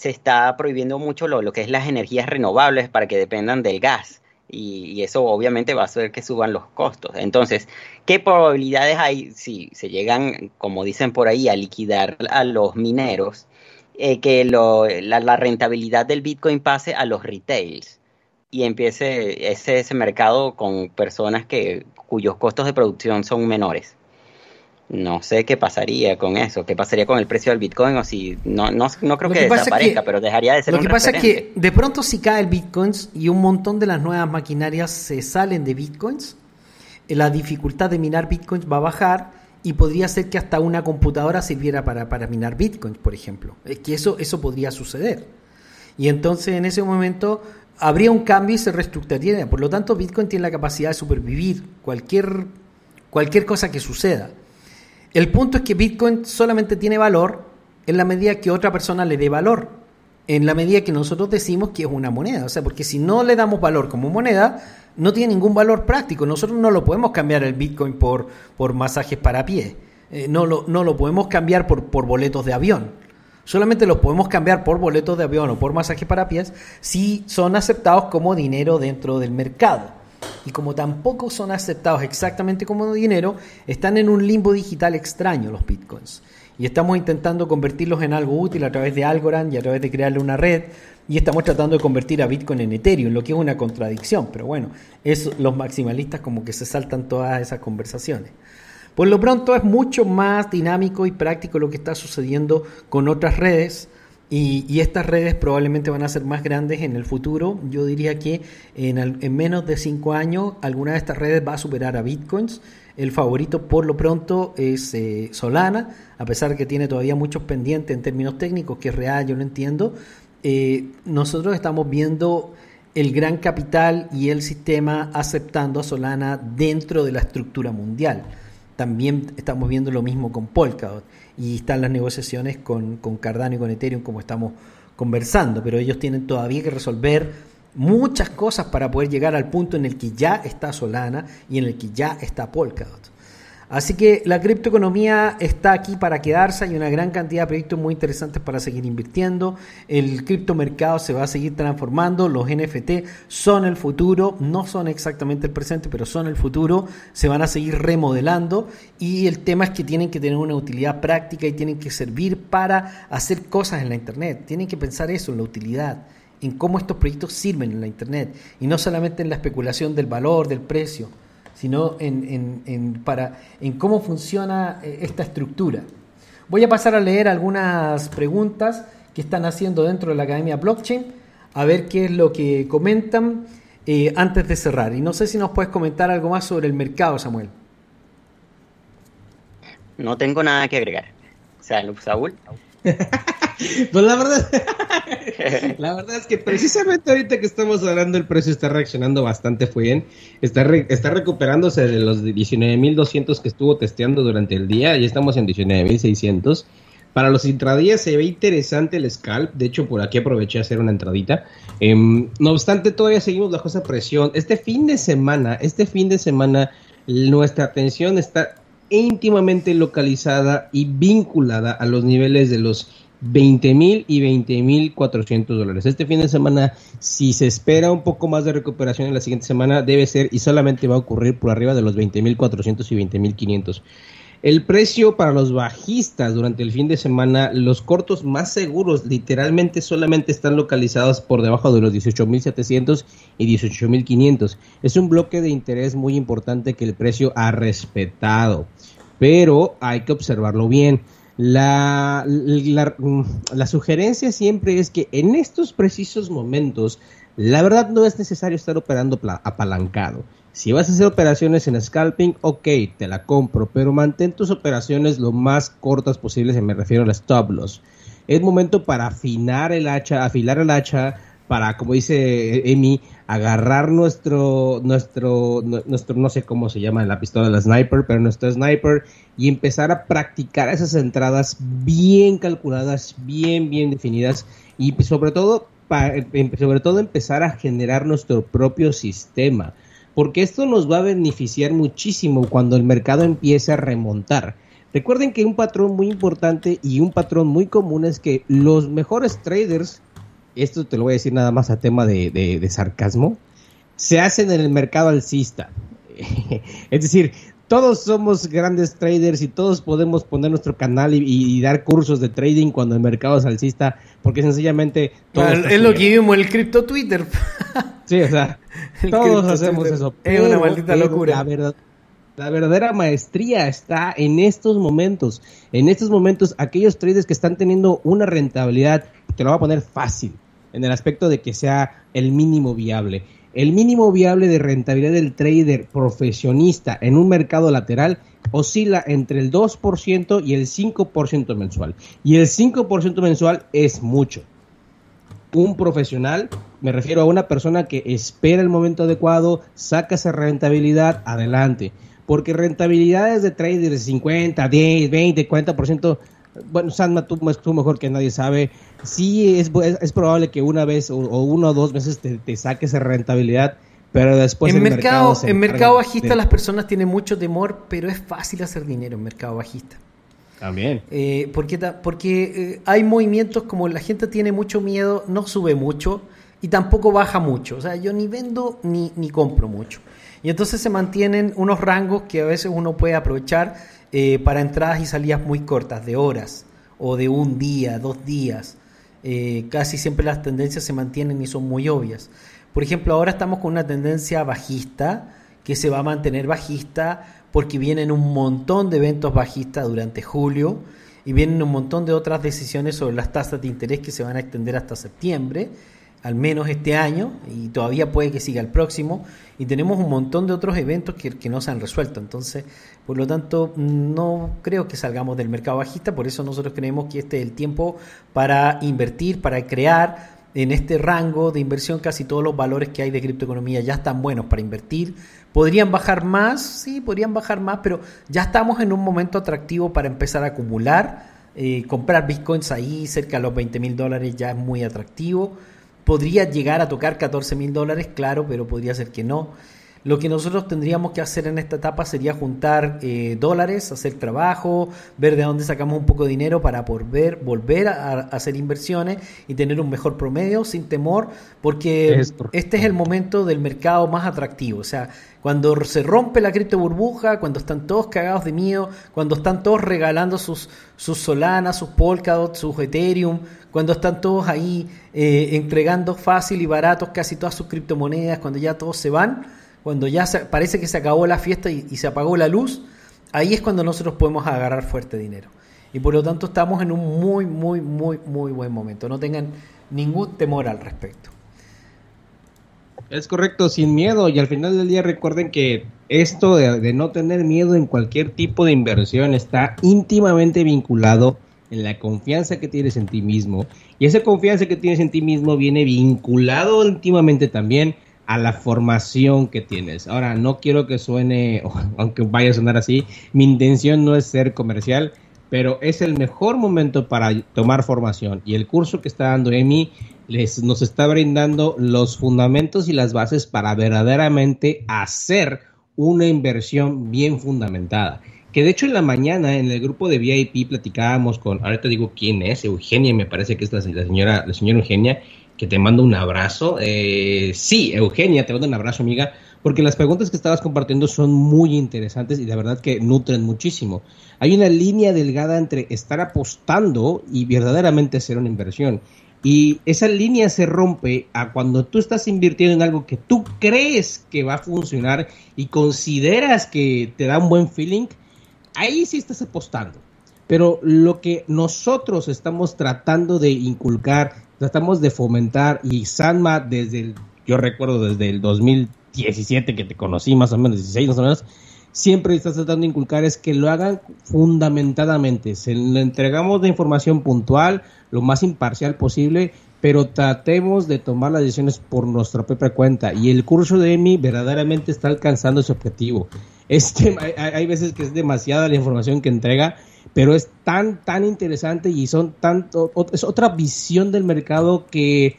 se está prohibiendo mucho lo, que es las energías renovables para que dependan del gas. Y, eso obviamente va a hacer que suban los costos. Entonces, ¿qué probabilidades hay si se llegan, como dicen por ahí, a liquidar a los mineros, eh, que la, rentabilidad del Bitcoin pase a los retails y empiece ese, ese mercado con personas que, cuyos costos de producción son menores? No sé qué pasaría con eso, qué pasaría con el precio del Bitcoin o si no no, no creo que, que desaparezca, que, pero dejaría de ser Lo que pasa es que de pronto si cae el Bitcoin y un montón de las nuevas maquinarias se salen de Bitcoins, la dificultad de minar Bitcoins va a bajar y podría ser que hasta una computadora sirviera para, para minar Bitcoins, por ejemplo. Es que eso, eso podría suceder. Y entonces en ese momento habría un cambio y se reestructuraría. Por lo tanto, Bitcoin tiene la capacidad de supervivir cualquier, cualquier cosa que suceda. El punto es que Bitcoin solamente tiene valor en la medida que otra persona le dé valor, en la medida que nosotros decimos que es una moneda. O sea, porque si no le damos valor como moneda, no tiene ningún valor práctico. Nosotros no lo podemos cambiar el Bitcoin por, por masajes para pie. Eh, no, lo, no lo podemos cambiar por, por boletos de avión. Solamente los podemos cambiar por boletos de avión o por masajes para pies si son aceptados como dinero dentro del mercado y como tampoco son aceptados exactamente como dinero, están en un limbo digital extraño los bitcoins. Y estamos intentando convertirlos en algo útil a través de Algorand y a través de crearle una red. Y estamos tratando de convertir a Bitcoin en Ethereum, lo que es una contradicción. Pero bueno, es, los maximalistas como que se saltan todas esas conversaciones. Por lo pronto es mucho más dinámico y práctico lo que está sucediendo con otras redes y, y, estas redes probablemente van a ser más grandes en el futuro. Yo diría que en, en, menos de cinco años alguna de estas redes va a superar a Bitcoins. El favorito por lo pronto es eh, Solana, a pesar de que tiene todavía muchos pendientes en términos técnicos, que es real, yo lo entiendo. Eh, nosotros estamos viendo el gran capital y el sistema aceptando a Solana dentro de la estructura mundial. También estamos viendo lo mismo con Polkadot y están las negociaciones con, con Cardano y con Ethereum como estamos conversando, pero ellos tienen todavía que resolver muchas cosas para poder llegar al punto en el que ya está Solana y en el que ya está Polkadot. Así que la criptoeconomía está aquí para quedarse, hay una gran cantidad de proyectos muy interesantes para seguir invirtiendo, el criptomercado se va a seguir transformando, los NFT son el futuro, no son exactamente el presente, pero son el futuro, se van a seguir remodelando. Y el tema es que tienen que tener una utilidad práctica y tienen que servir para hacer cosas en la Internet, tienen que pensar eso, en la utilidad en cómo estos proyectos sirven en la Internet. Y no solamente en la especulación del valor, del precio sino en, en, en, para, en cómo funciona eh, esta estructura. Voy a pasar a leer algunas preguntas que están haciendo dentro de la Academia Blockchain, a ver qué es lo que comentan eh, antes de cerrar. Y no sé si nos puedes comentar algo más sobre el mercado, Samuel. No tengo nada que agregar. Salud, Saúl. pues la verdad, la verdad es que precisamente ahorita que estamos hablando el precio está reaccionando bastante bien, está, está recuperándose de los 19.200 que estuvo testeando durante el día, y estamos en 19.600. Para los intradías se ve interesante el scalp, de hecho por aquí aproveché a hacer una entradita. Eh, no obstante, todavía seguimos bajo esa presión. Este fin de semana, este fin de semana, nuestra atención está íntimamente localizada y vinculada a los niveles de los 20 mil y 20 mil 400 dólares. Este fin de semana, si se espera un poco más de recuperación en la siguiente semana, debe ser y solamente va a ocurrir por arriba de los 20 mil 400 y 20 mil 500. El precio para los bajistas durante el fin de semana, los cortos más seguros literalmente solamente están localizados por debajo de los 18.700 y 18.500. Es un bloque de interés muy importante que el precio ha respetado, pero hay que observarlo bien. La, la, la, sugerencia siempre es que en estos precisos momentos, la verdad no es necesario estar operando apalancado. Si vas a hacer operaciones en scalping, ok, te la compro, pero mantén tus operaciones lo más cortas posibles, me refiero a las stop loss. Es momento para afinar el hacha, afilar el hacha, para, como dice Emi, agarrar nuestro, nuestro, nuestro, no sé cómo se llama la pistola, la sniper, pero nuestro sniper, y empezar a practicar esas entradas bien calculadas, bien, bien definidas, y sobre todo, em, sobre todo empezar a generar nuestro propio sistema porque esto nos va a beneficiar muchísimo cuando el mercado empiece a remontar. Recuerden que un patrón muy importante y un patrón muy común es que los mejores traders, esto te lo voy a decir nada más a tema de, sarcasmo, se hacen en el mercado alcista. es decir, todos somos grandes traders y todos podemos poner nuestro canal y, dar cursos de trading cuando el mercado es alcista, porque sencillamente... es lo que vimos en el cripto Twitter. sí, o sea, todos hacemos eso. Es una maldita locura. La, verdad, la verdadera maestría está en estos momentos. En estos momentos, aquellos traders que están teniendo una rentabilidad, te lo voy a poner fácil, en el aspecto de que sea el mínimo viable el mínimo viable de rentabilidad del trader profesionista en un mercado lateral oscila entre el 2% y el 5% mensual. Y el 5% mensual es mucho. Un profesional, me refiero a una persona que espera el momento adecuado, saca esa rentabilidad adelante. Porque rentabilidades de traders de 50, 10, 20, 40%, bueno, Sandma, tú, tú, mejor que nadie sabe, sí es, es, probable que una vez o, uno o dos veces te, te saques esa rentabilidad, pero después en mercado, en mercado bajista las personas tienen mucho temor, pero es fácil hacer dinero en mercado bajista. También. Eh, porque porque eh, hay movimientos como la gente tiene mucho miedo, no sube mucho y tampoco baja mucho. O sea, yo ni vendo ni, ni compro mucho. Y entonces se mantienen unos rangos que a veces uno puede aprovechar eh, para entradas y salidas muy cortas, de horas o de un día, dos días. Eh, casi siempre las tendencias se mantienen y son muy obvias. Por ejemplo, ahora estamos con una tendencia bajista que se va a mantener bajista porque vienen un montón de eventos bajistas durante julio y vienen un montón de otras decisiones sobre las tasas de interés que se van a extender hasta septiembre al menos este año, y todavía puede que siga el próximo, y tenemos un montón de otros eventos que, no se han resuelto. Entonces, por lo tanto, no creo que salgamos del mercado bajista, por eso nosotros creemos que este es el tiempo para invertir, para crear en este rango de inversión casi todos los valores que hay de criptoeconomía ya están buenos para invertir. ¿Podrían bajar más? Sí, podrían bajar más, pero ya estamos en un momento atractivo para empezar a acumular. Eh, comprar bitcoins ahí cerca de los 20 mil dólares ya es muy atractivo. Podría llegar a tocar 14 mil dólares, claro, pero podría ser que no. Lo que nosotros tendríamos que hacer en esta etapa sería juntar eh, dólares, hacer trabajo, ver de dónde sacamos un poco de dinero para volver, volver a, hacer inversiones y tener un mejor promedio sin temor, porque este es el momento del mercado más atractivo. O sea, cuando se rompe la cripto burbuja, cuando están todos cagados de miedo, cuando están todos regalando sus, sus Solana, sus Polkadot, sus Ethereum, cuando están todos ahí eh, entregando fácil y baratos casi todas sus criptomonedas, cuando ya todos se van cuando ya parece que se acabó la fiesta y, se apagó la luz, ahí es cuando nosotros podemos agarrar fuerte dinero. Y por lo tanto estamos en un muy, muy, muy, muy buen momento. No tengan ningún temor al respecto. Es correcto, sin miedo. Y al final del día recuerden que esto de, no tener miedo en cualquier tipo de inversión está íntimamente vinculado en la confianza que tienes en ti mismo. Y esa confianza que tienes en ti mismo viene vinculado íntimamente también a la formación que tienes. Ahora, no quiero que suene, aunque vaya a sonar así, mi intención no es ser comercial, pero es el mejor momento para tomar formación. Y el curso que está dando Emi les, nos está brindando los fundamentos y las bases para verdaderamente hacer una inversión bien fundamentada. que de hecho en la mañana en el grupo de VIP platicábamos con, ahorita digo quién es, Eugenia, me parece que es la, señora, la señora Eugenia, que te mando un abrazo. Eh, sí, Eugenia, te mando un abrazo, amiga, porque las preguntas que estabas compartiendo son muy interesantes y de verdad que nutren muchísimo. Hay una línea delgada entre estar apostando y verdaderamente hacer una inversión. Y esa línea se rompe a cuando tú estás invirtiendo en algo que tú crees que va a funcionar y consideras que te da un buen feeling, ahí sí estás apostando. Pero lo que nosotros estamos tratando de inculcar, tratamos de fomentar, y Sanma desde el, yo recuerdo desde el 2017 que te conocí, más o menos, 16 más o menos, siempre estás tratando de inculcar es que lo hagan fundamentadamente. Se le entregamos de información puntual, lo más imparcial posible, pero tratemos de tomar las decisiones por nuestra propia cuenta. Y el curso de EMI verdaderamente está alcanzando ese objetivo. Este, hay, hay veces que es demasiada la información que entrega, pero es tan, tan interesante y son tanto, es otra visión del mercado que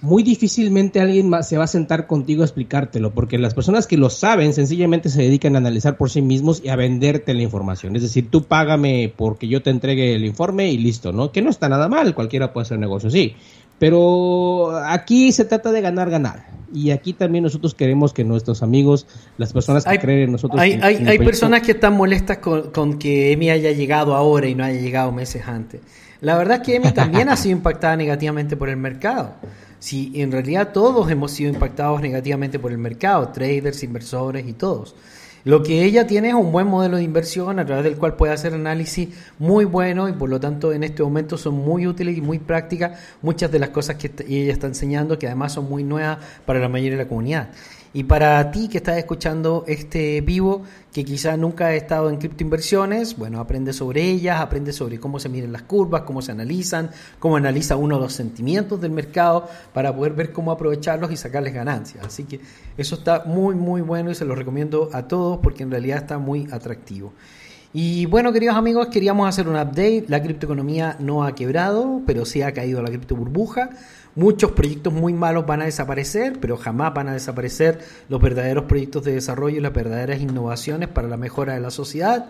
muy difícilmente alguien se va a sentar contigo a explicártelo, porque las personas que lo saben sencillamente se dedican a analizar por sí mismos y a venderte la información. Es decir, tú págame porque yo te entregue el informe y listo, ¿no? Que no está nada mal, cualquiera puede hacer negocio, sí. Pero aquí se trata de ganar, ganar. Y aquí también nosotros queremos que nuestros amigos, las personas que creen en nosotros... Hay, en- hay, en personas que están molestas con, con que Emi haya llegado ahora y no haya llegado meses antes. La verdad es que Emi también ha sido impactada negativamente por el mercado. Si en realidad todos hemos sido impactados negativamente por el mercado, traders, inversores y todos. Lo que ella tiene es un buen modelo de inversión a través del cual puede hacer análisis muy bueno y por lo tanto en este momento son muy útiles y muy prácticas muchas de las cosas que ella está enseñando que además son muy nuevas para la mayoría de la comunidad. Y para ti que estás escuchando este vivo, que quizás nunca ha estado en criptoinversiones, bueno, aprende sobre ellas, aprende sobre cómo se miden las curvas, cómo se analizan, cómo analiza uno los sentimientos del mercado para poder ver cómo aprovecharlos y sacarles ganancias. Así que eso está muy, muy bueno y se lo recomiendo a todos porque en realidad está muy atractivo. Y bueno, queridos amigos, queríamos hacer un update. La criptoeconomía no ha quebrado, pero sí ha caído la cripto burbuja. Muchos proyectos muy malos van a desaparecer, pero jamás van a desaparecer los verdaderos proyectos de desarrollo y las verdaderas innovaciones para la mejora de la sociedad.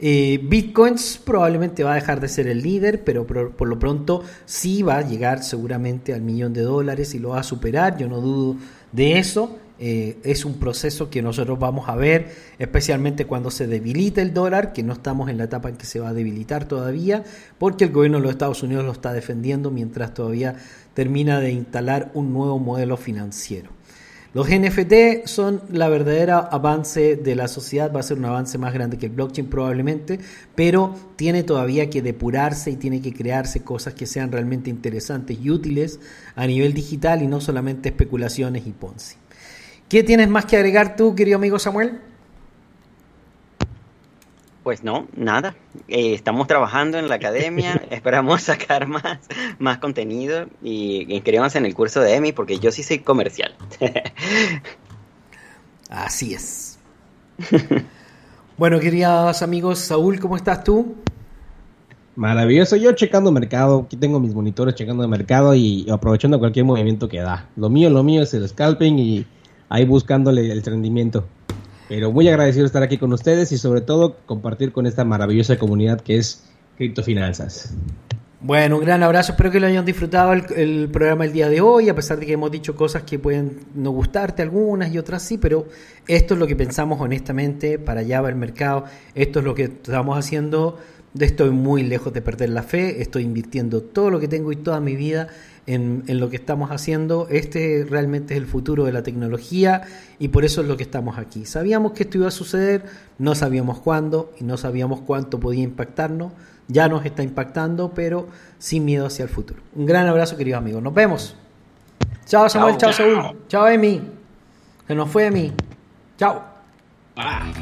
Eh, Bitcoins probablemente va a dejar de ser el líder, pero por, lo pronto sí va a llegar seguramente al millón de dólares y lo va a superar, yo no dudo de eso. Eh, es un proceso que nosotros vamos a ver, especialmente cuando se debilita el dólar, que no estamos en la etapa en que se va a debilitar todavía, porque el gobierno de los Estados Unidos lo está defendiendo mientras todavía termina de instalar un nuevo modelo financiero. Los NFT son la verdadera avance de la sociedad, va a ser un avance más grande que el blockchain probablemente, pero tiene todavía que depurarse y tiene que crearse cosas que sean realmente interesantes y útiles a nivel digital y no solamente especulaciones y Ponzi. ¿Qué tienes más que agregar tú, querido amigo Samuel? Pues no, nada. Eh, estamos trabajando en la academia, esperamos sacar más, más contenido y inscríbanse en el curso de EMI porque yo sí soy comercial. Así es. bueno, queridos amigos, Saúl, ¿cómo estás tú? Maravilloso, yo checando mercado, aquí tengo mis monitores checando el mercado y aprovechando cualquier movimiento que da. Lo mío, lo mío es el scalping y ahí buscándole el rendimiento. Pero muy agradecido de estar aquí con ustedes y sobre todo compartir con esta maravillosa comunidad que es Criptofinanzas. Bueno, un gran abrazo, espero que lo hayan disfrutado el, el, programa el día de hoy, a pesar de que hemos dicho cosas que pueden no gustarte algunas y otras sí, pero esto es lo que pensamos honestamente, para allá va el mercado, esto es lo que estamos haciendo, estoy muy lejos de perder la fe, estoy invirtiendo todo lo que tengo y toda mi vida en, en, lo que estamos haciendo. Este realmente es el futuro de la tecnología y por eso es lo que estamos aquí. Sabíamos que esto iba a suceder, no sabíamos cuándo y no sabíamos cuánto podía impactarnos. Ya nos está impactando, pero sin miedo hacia el futuro. Un gran abrazo, queridos amigos. Nos vemos. Chao, Samuel. Chao, Saúl. Chao, Emi. Se nos fue Emi. Chao. Ah.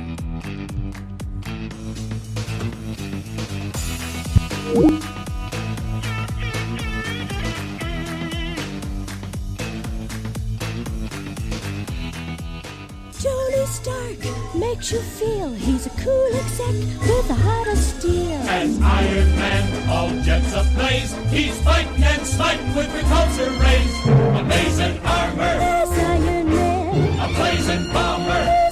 Stark makes you feel he's a cool exec with a heart of steel. As Iron Man, all jets ablaze, he's fighting and smiting with repulsor rays. Amazing armor, Iron Man, a blazing bomber.